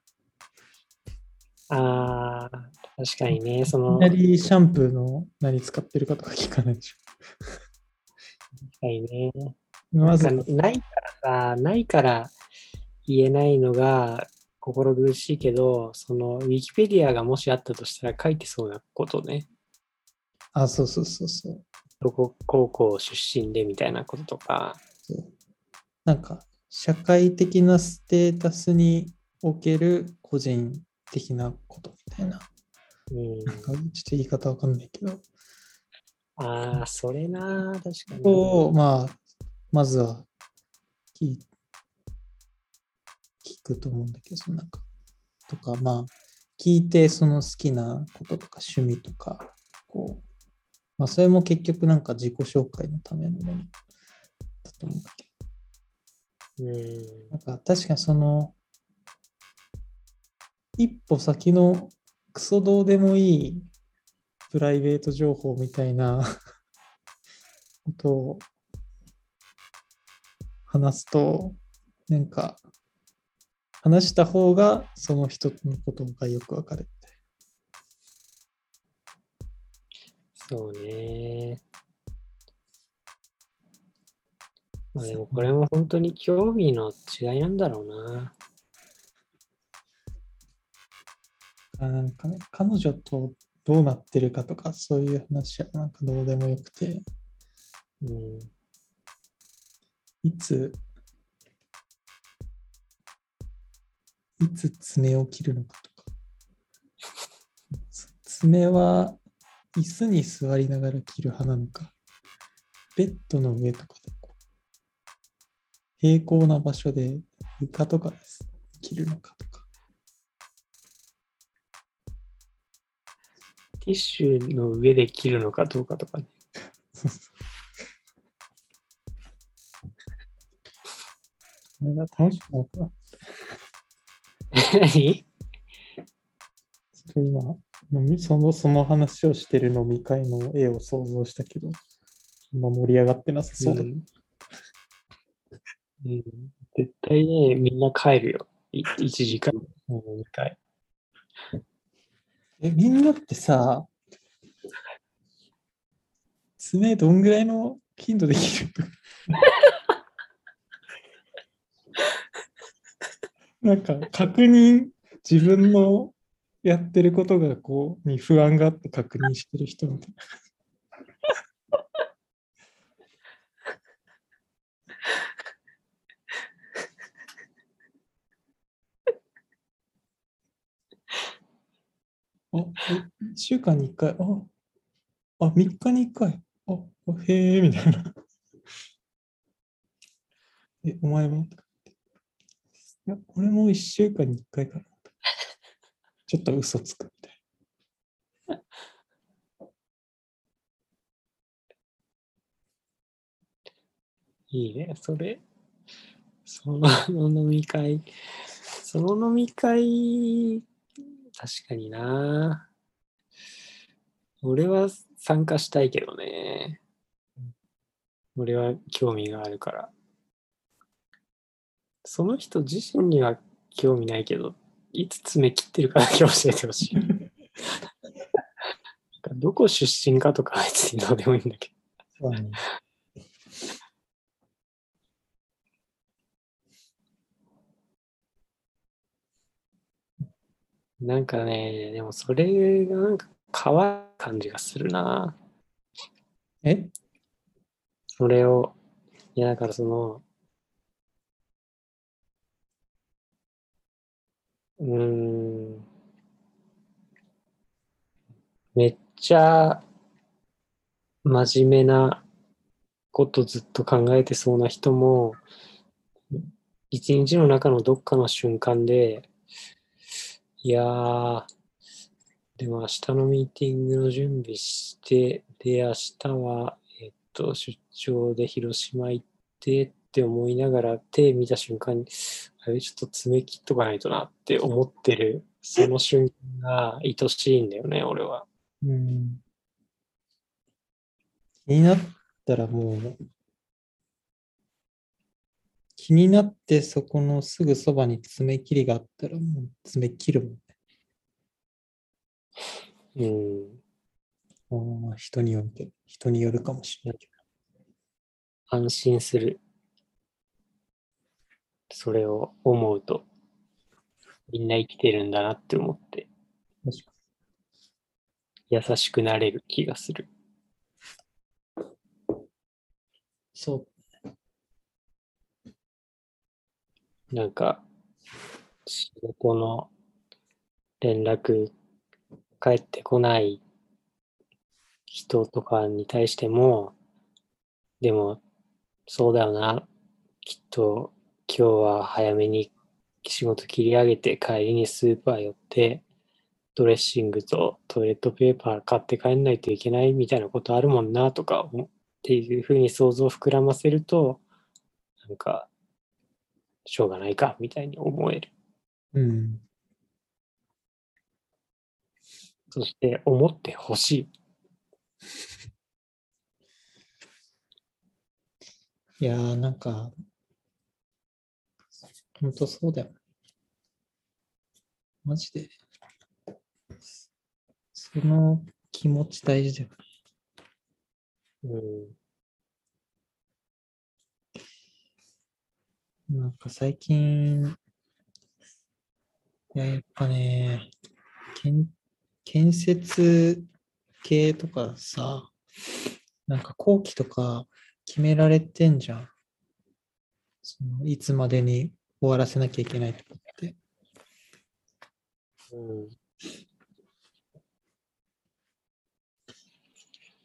ああ、確かにね、そゃん。いの、きなりシャンプーの何使ってるかとか聞かないでし確かにね。ょ。まずないからさ、ないから言えないのが心苦しいけど、そのウィキペディアがもしあったとしたら書いてそうなことね。あ、そうそうそうそう。どこ高校出身でみたいなこととか。なんか、社会的なステータスにおける個人的なことみたいな。うん、なんかちょっと言い方わかんないけど、ああ、それな、確かに。を、まあ、まずは聞い聞くと思うんだけど、そのなんか、とか、まあ、聞いてその好きなこととか趣味とか、こう、まあ、それも結局なんか自己紹介のためのものだと思うんだけうん、ど、なんか確かにその、一歩先のクソどうでもいいプライベート情報みたいな ことを話すと、なんか、話した方がその人のことがよくわかる。そうね。まあでもこれも本当に興味の違いなんだろうな。あなんかね、彼女とどうなってるかとか、そういう話はなんかどうでもよくて、うん。いつ、いつ爪を切るのかとか。つ爪は椅子に座りながら切る派なのか、ベッドの上とかで平行な場所で床とかです切るのかとか。ティッシュの上で切るのかどうかとかね。それが楽しくなったな。何？今、そのその話をしてる飲み会の絵を想像したけど、あんま盛り上がってなさそうだ。うんうん、絶対ね、みんな帰るよ。い1時間の飲み会。え、みんなってさ、爪どんぐらいの頻度で切る？なんか確認、自分のやってることがこう、に不安があって確認してる人みたいな。あ、1週間に1回、あ、あ、3日に1回。あ、あへえ、みたいな。え、お前も？いや、俺も1週間に1回かな。ちょっと嘘つくみたいいいね、それ。その飲み会、その飲み会、確かにな。俺は参加したいけどね。俺は興味があるから。その人自身には興味ないけど、いつ爪切ってるかだけ教えてほしい。どこ出身かとかは別にどうでもいいんだけど。そう。なんかね、でもそれがなんか可愛い感じがするな。え？それを、いやだからその、うん、めっちゃ真面目なことずっと考えてそうな人も、一日の中のどっかの瞬間で、いやー、でも明日のミーティングの準備して、で、明日は、えっと、出張で広島行ってって思いながら手見た瞬間に、あれ、ちょっと爪切っとかないとなって思ってる、その瞬間が愛しいんだよね、俺は。うん。気になったらもう、気になってそこのすぐそばに爪切りがあったらもう爪切るもんね。うん、まあ人によるけど、人によるかもしれないけ安心する。それを思うと、みんな生きてるんだなって思って、優しくなれる気がする。そう。なんか、仕事の連絡返ってこない人とかに対しても、でも、そうだよな。きっと今日は早めに仕事切り上げて帰りにスーパー寄って、ドレッシングとトイレットペーパー買って帰んないといけないみたいなことあるもんなとかっていうふうに想像を膨らませると、なんか、しょうがないかみたいに思える。うん。そして思ってほしい。いやーなんか、本当そうだよ。マジで。その気持ち大事だよ。うん。なんか最近、いや、やっぱね、建建設系とかさ、なんか工期とか決められてんじゃん。そのいつまでに終わらせなきゃいけないとかって。うん。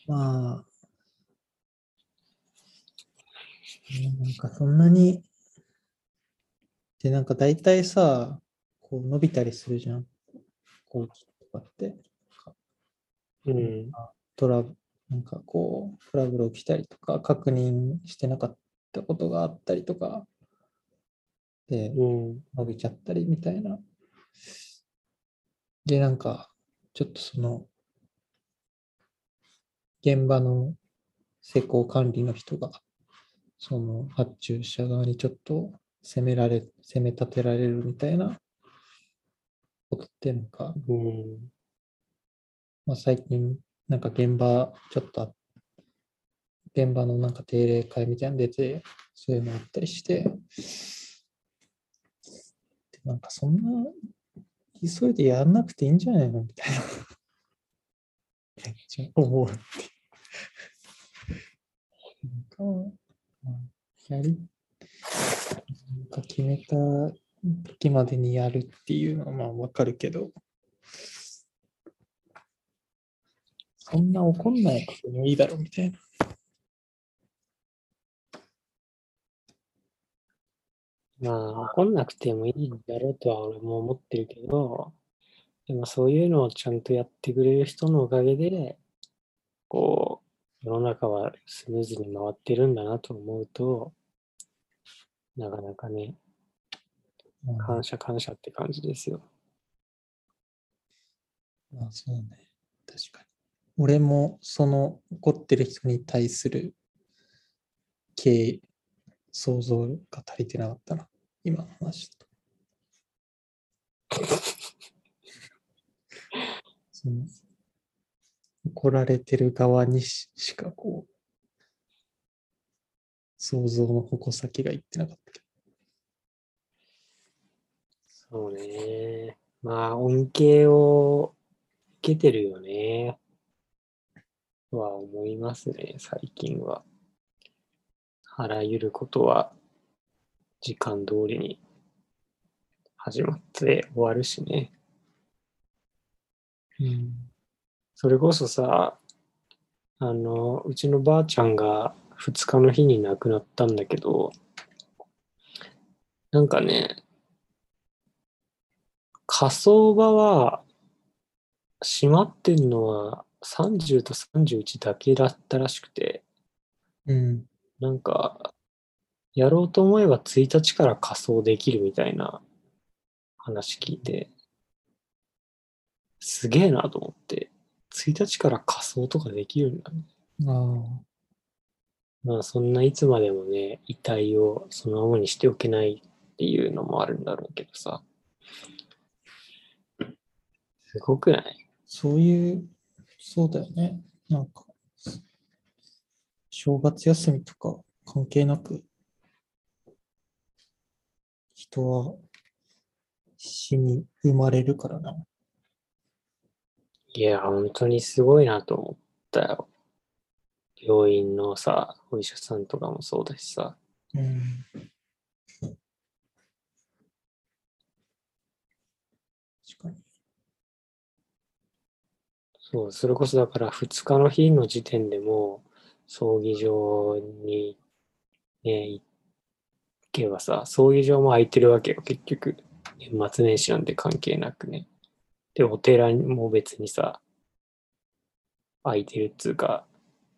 まあ、うんなんかそんなに、で、なんか大体さ、こう伸びたりするじゃん。工期とかって。うん。トラブなんかこう、トラブル起きたりとか、確認してなかったことがあったりとか、で、うん。伸びちゃったりみたいな。で、なんか、ちょっとその、現場の施工管理の人が、その発注者側にちょっと責められ、責め立てられるみたいなことってなんか、うん。まあ、最近、なんか現場、ちょっとあ、現場のなんか定例会みたいなの出て、そういうのあったりして、でなんかそんな、急いでやんなくていいんじゃないのみたいな。めっちゃ思うって。なんか、やり、なんか決めた時までにやるっていうのはまあわかるけど、そんな怒んないこともいいだろうみたいな。まあ、怒んなくてもいいんだろうとは俺も思ってるけど、でもそういうのをちゃんとやってくれる人のおかげで、こう、世の中はスムーズに回ってるんだなと思うと、なかなかね、感謝感謝って感じですよ。まあそうね。確かに。俺もその怒ってる人に対する敬意想像が足りてなかったな。今の話だと。その怒られてる側にしかこう、想像の矛先がいってなかったけそうね。まあ、恩恵を受けてるよね。は思いますね、最近は。あらゆることは時間通りに始まって終わるしね。ど。うん。それこそさ、あの、うちのばあちゃんが2日の日に亡くなったんだけど、なんかね、火葬場は閉まってんのは30と31だけだったらしくて、うん。なんか、やろうと思えば1日から仮装できるみたいな話聞いて、すげえなと思って、1日から仮装とかできるんだね。ああ。まあそんないつまでもね、遺体をそのままにしておけないっていうのもあるんだろうけどさ。すごくない？そういう、そうだよね。なんか、正月休みとか関係なく、人は死に生まれるからな。いや、本当にすごいなと思ったよ。病院のさ、お医者さんとかもそうだしさ。うん。確かに。そう、それこそだから2日の日の時点でも葬儀場にね、行けばさ、葬儀場も空いてるわけよ、結局。年末年始なんて関係なくね。で、お寺にも別にさ、空いてるっつうか、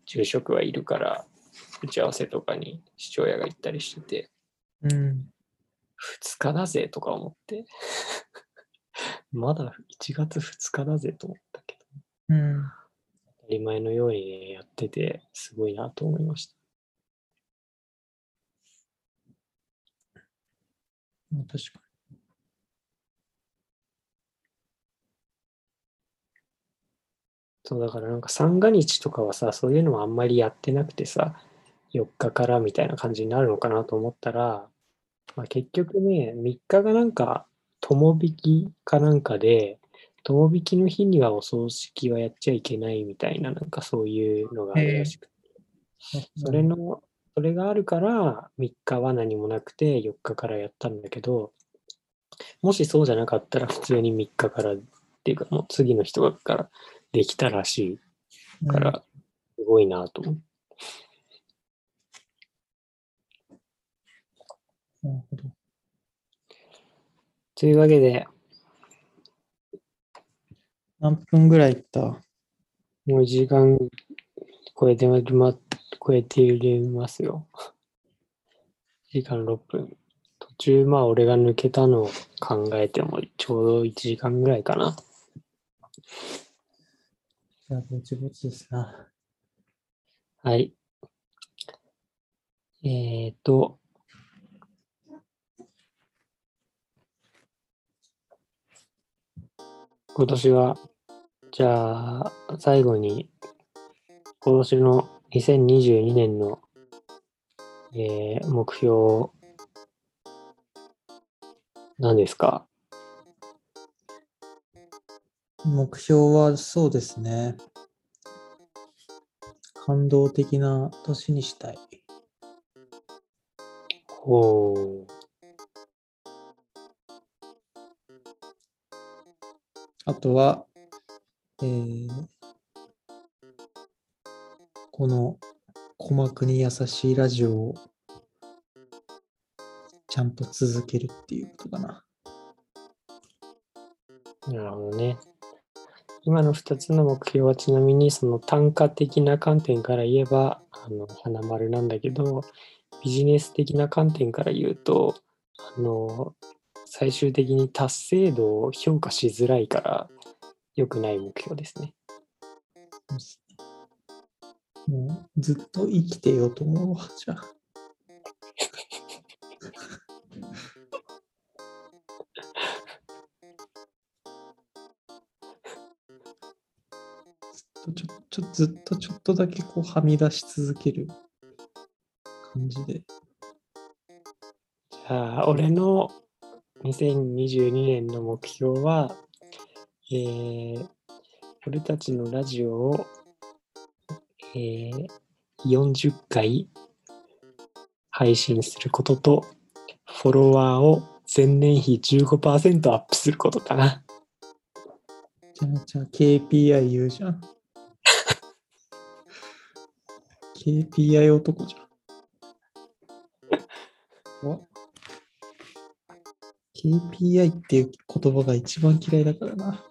住職はいるから、打ち合わせとかに父親が行ったりしてて、うん。2日だぜとか思って。まだ1月2日だぜと思ったけど。うん。当たり前のようにね、やってて、すごいなと思いました。まあ、確かそうだからなんか三が日とかはさ、そういうのはあんまりやってなくてさ、4日からみたいな感じになるのかなと思ったら、まあ、結局ね、3日がなんか、友引きかなんかで、友引きの日にはお葬式はやっちゃいけないみたいな、なんかそういうのがあるらしくて、に。それの、それがあるから、3日は何もなくて、4日からやったんだけど、もしそうじゃなかったら、普通に3日からっていうか、もう次の人からできたらしいから、すごいなと思う。うん、なるほど。というわけで、何分ぐらいいった？もう1時間超えてま、超えていますよ。1時間6分。途中、まあ、俺が抜けたのを考えても、ちょうど1時間ぐらいかな。じゃあ、ぼちぼちですな。はい。えっ、と、今年は、じゃあ、最後に、今年の2022年の、えー目標、何ですか？目標はそうですね。感動的な年にしたい。ほう。あとは、えーこの鼓膜に優しいラジオをちゃんと続けるっていうことかな。なるほどね。今の2つの目標はちなみにその単価的な観点から言えばあの花丸なんだけどビジネス的な観点から言うとあの最終的に達成度を評価しづらいから良くない目標ですね。もうずっと生きてようと思うわ、じゃあ。ずっとちょちょずっとちょっとだけこうはみ出し続ける感じで。じゃあ俺の2022年の目標は、えー俺たちのラジオを、えー40回配信することと、フォロワーを前年比15%アップすることかな。じゃあ、じゃあ KPI 言うじゃん。KPI 男じゃん。お KPI っていう言葉が一番嫌いだからな。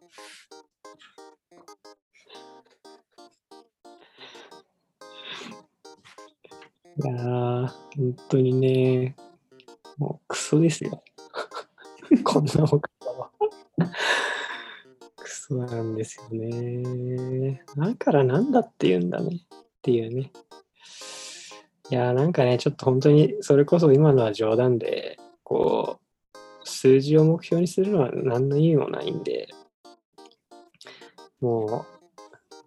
いやー、本当にね、もうクソですよ。こんなお方は。クソなんですよね。だからなんだって言うんだねっていうね。いやーなんかね、ちょっと本当にそれこそ今のは冗談で、こう、数字を目標にするのは何の意味もないんで、も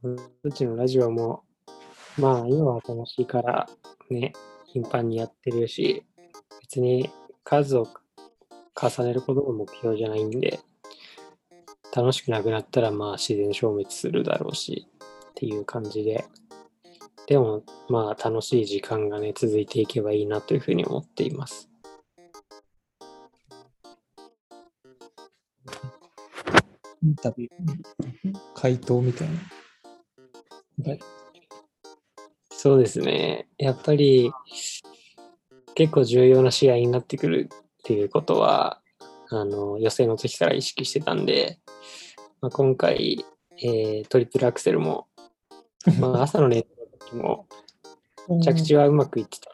う、うちのラジオも、まあ今は楽しいからね、頻繁にやってるし、別に数を重ねることが目標じゃないんで、楽しくなくなったらまあ自然消滅するだろうしっていう感じで、でもまあ楽しい時間がね、続いていけばいいなというふうに思っています。インタビュー、回答みたいな。そうですね。やっぱり結構重要な試合になってくるっていうことは、あの予選の時から意識してたんで、まあ、今回、えートリプルアクセルも、まあ、朝の練習の時も着地はうまくいってた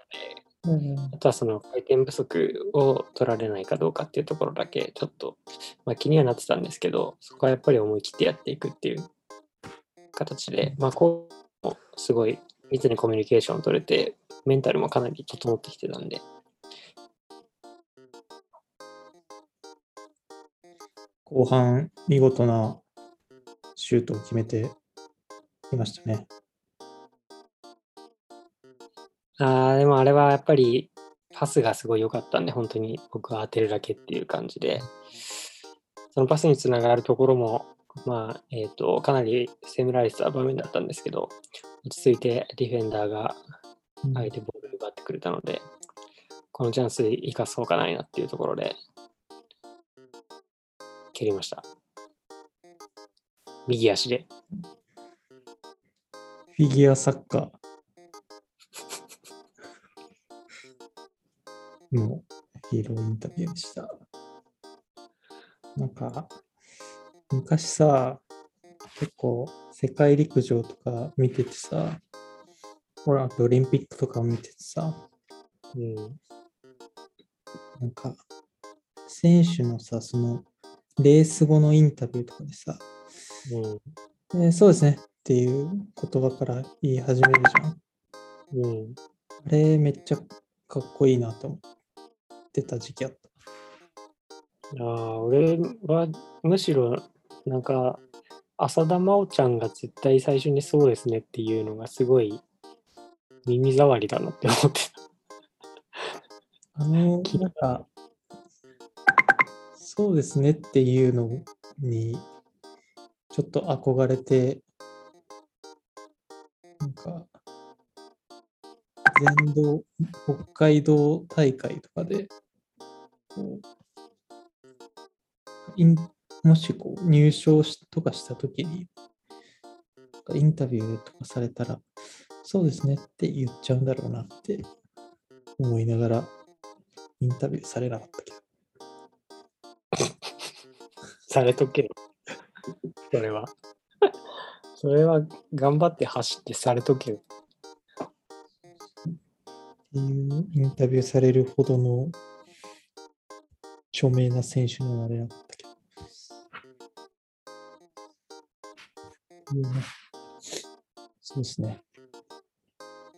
ので、うんあとはその回転不足を取られないかどうかっていうところだけちょっと、まあ、気にはなってたんですけど、そこはやっぱり思い切ってやっていくっていう形で、まあ、こうもすごい密にコミュニケーション取れて、メンタルもかなり整ってきてたんで、後半、見事なシュートを決めていましたね。ああ、でもあれはやっぱりパスがすごい良かったんで、本当に僕は当てるだけっていう感じで、そのパスにつながるところも、まあ、えっ、と、かなり攻められてた場面だったんですけど、落ち着いてディフェンダーがうん相手ボール奪ってくれたので、このチャンス生かそうかないなっていうところで、蹴りました。右足で。フィギュアサッカー のヒーローインタビューでした。なんか、昔さ、結構世界陸上とか見ててさ、ほら、あとオリンピックとかを見ててさ、うん。なんか、選手のさ、その、レース後のインタビューとかでさ、うん。えーそうですねっていう言葉から言い始めるじゃん。うん。あれめっちゃかっこいいなと思ってた時期あった。ああ、俺はむしろ、なんか、浅田真央ちゃんが絶対最初にそうですねっていうのがすごい耳障りだなって思ってあの、なんか、そうですねっていうのに、ちょっと憧れて、なんか、全道、北海道大会とかで、こうインもしこう入賞しとかしたときに、インタビューとかされたら、そうですねって言っちゃうんだろうなって思いながら、インタビューされなかったけど。されとけよ。それは。それは頑張って走ってされとけよ。っていうインタビューされるほどの著名な選手のあれだったいうねそうですね。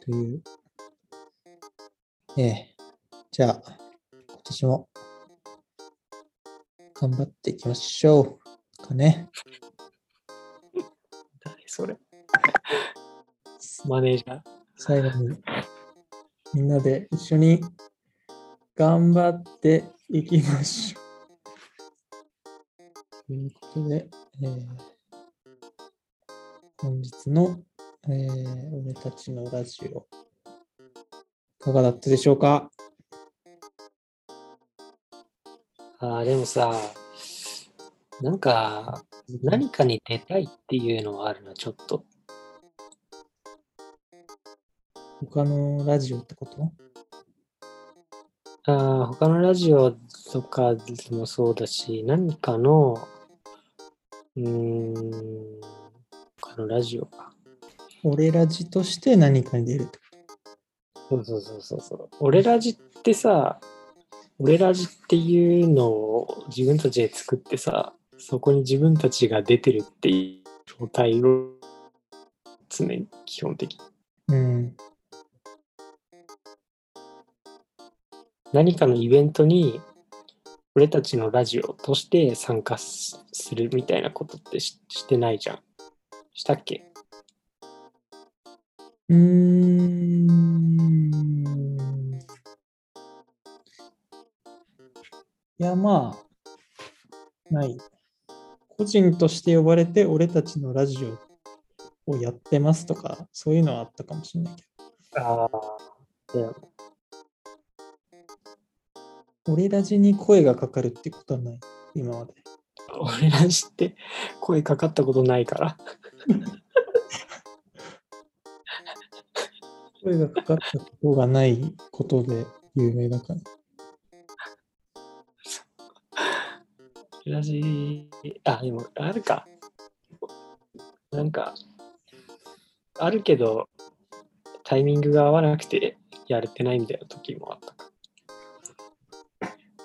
という。ええ。じゃあ、今年も頑張っていきましょう。かね。誰それ。マネージャー。最後にみんなで一緒に頑張っていきましょう。ということで、えーの、えー俺たちのラジオ、いかがだったでしょうか？ああ、でもさ、なんか、何かに出たいっていうのはあるな、ちょっと。他のラジオってこと？ああ、他のラジオとかでもそうだし、何かの、うーん、他のラジオか。俺ラジとして何かに出るそうそうそうそうそう。俺ラジってさ、俺ラジっていうのを自分たちで作ってさ、そこに自分たちが出てるっていう状態を常に基本的うん。何かのイベントに俺たちのラジオとして参加すするみたいなことってししてないじゃん。したっけ？うーん。いや、まあ、ない。個人として呼ばれて、俺たちのラジオをやってますとか、そういうのはあったかもしれないけああ。ど、俺ラジに声がかかるってことはない、今まで。俺ら知って声かかったことないから。声がかかったことがないことで有名だから。ラジあ、でもあるか。なんか、あるけど、タイミングが合わなくてやれてないみたいな時もあったか。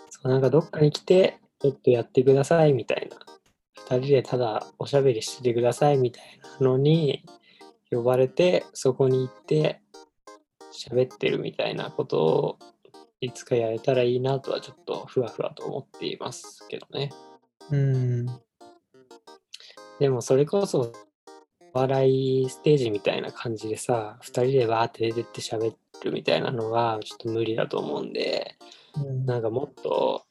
そう、なんかどっかに来て、ちょっとやってくださいみたいな。二人でただおしゃべりしててくださいみたいなのに呼ばれて、そこに行って喋ってるみたいなことをいつかやれたらいいなとはちょっとふわふわと思っていますけどね。うん。でもそれこそ、お笑いステージみたいな感じでさ、2人でバーって出てって喋るみたいなのはちょっと無理だと思うんで、うんなんかもっと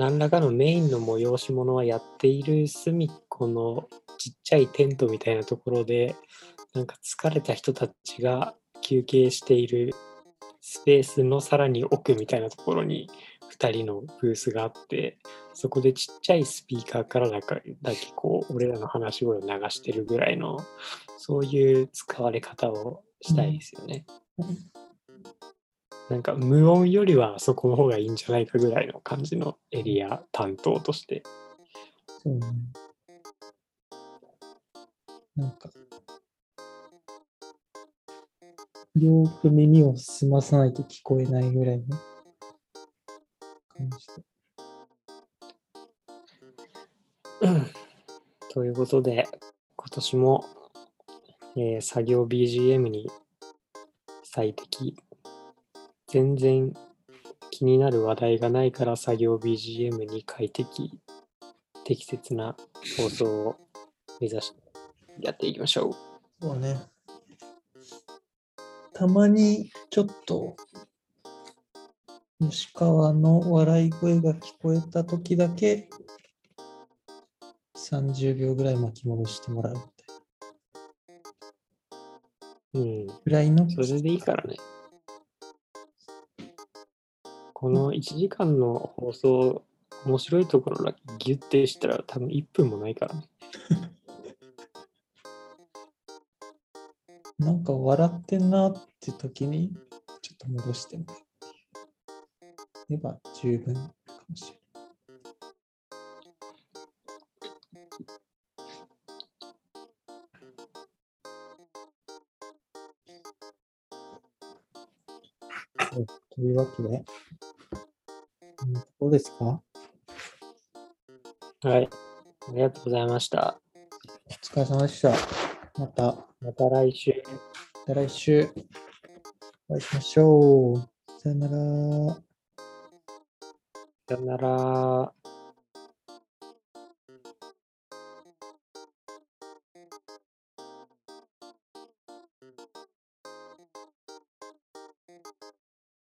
何らかのメインの催し物はやっている隅っこのちっちゃいテントみたいなところでなんか疲れた人たちが休憩しているスペースのさらに奥みたいなところに2人のブースがあってそこでちっちゃいスピーカーからだかだけこう俺らの話し声を流してるぐらいのそういう使われ方をしたいですよね。なんか無音よりはそこの方がいいんじゃないかぐらいの感じのエリア担当として。そうね。なんか、よーく耳を澄まさないと聞こえないぐらいの感じで。ということで、今年も、えー作業 BGM に最適。全然気になる話題がないから作業 BGM に快適、適切な放送を目指してやっていきましょう。そうね。たまにちょっと吉川の笑い声が聞こえた時だけ30秒ぐらい巻き戻してもらうみたいうん。なぐらいのそれでいいからね。この1時間の放送、面白いところだけギュッてしたら多分1分もないからね。なんか笑ってんなって時にちょっと戻してもらうっていう。れば十分かもしれない。というわけで、どうですか？はい。ありがとうございました。お疲れ様でした。また、また来週。また来週お会いしましょう。さよなら。さよなら。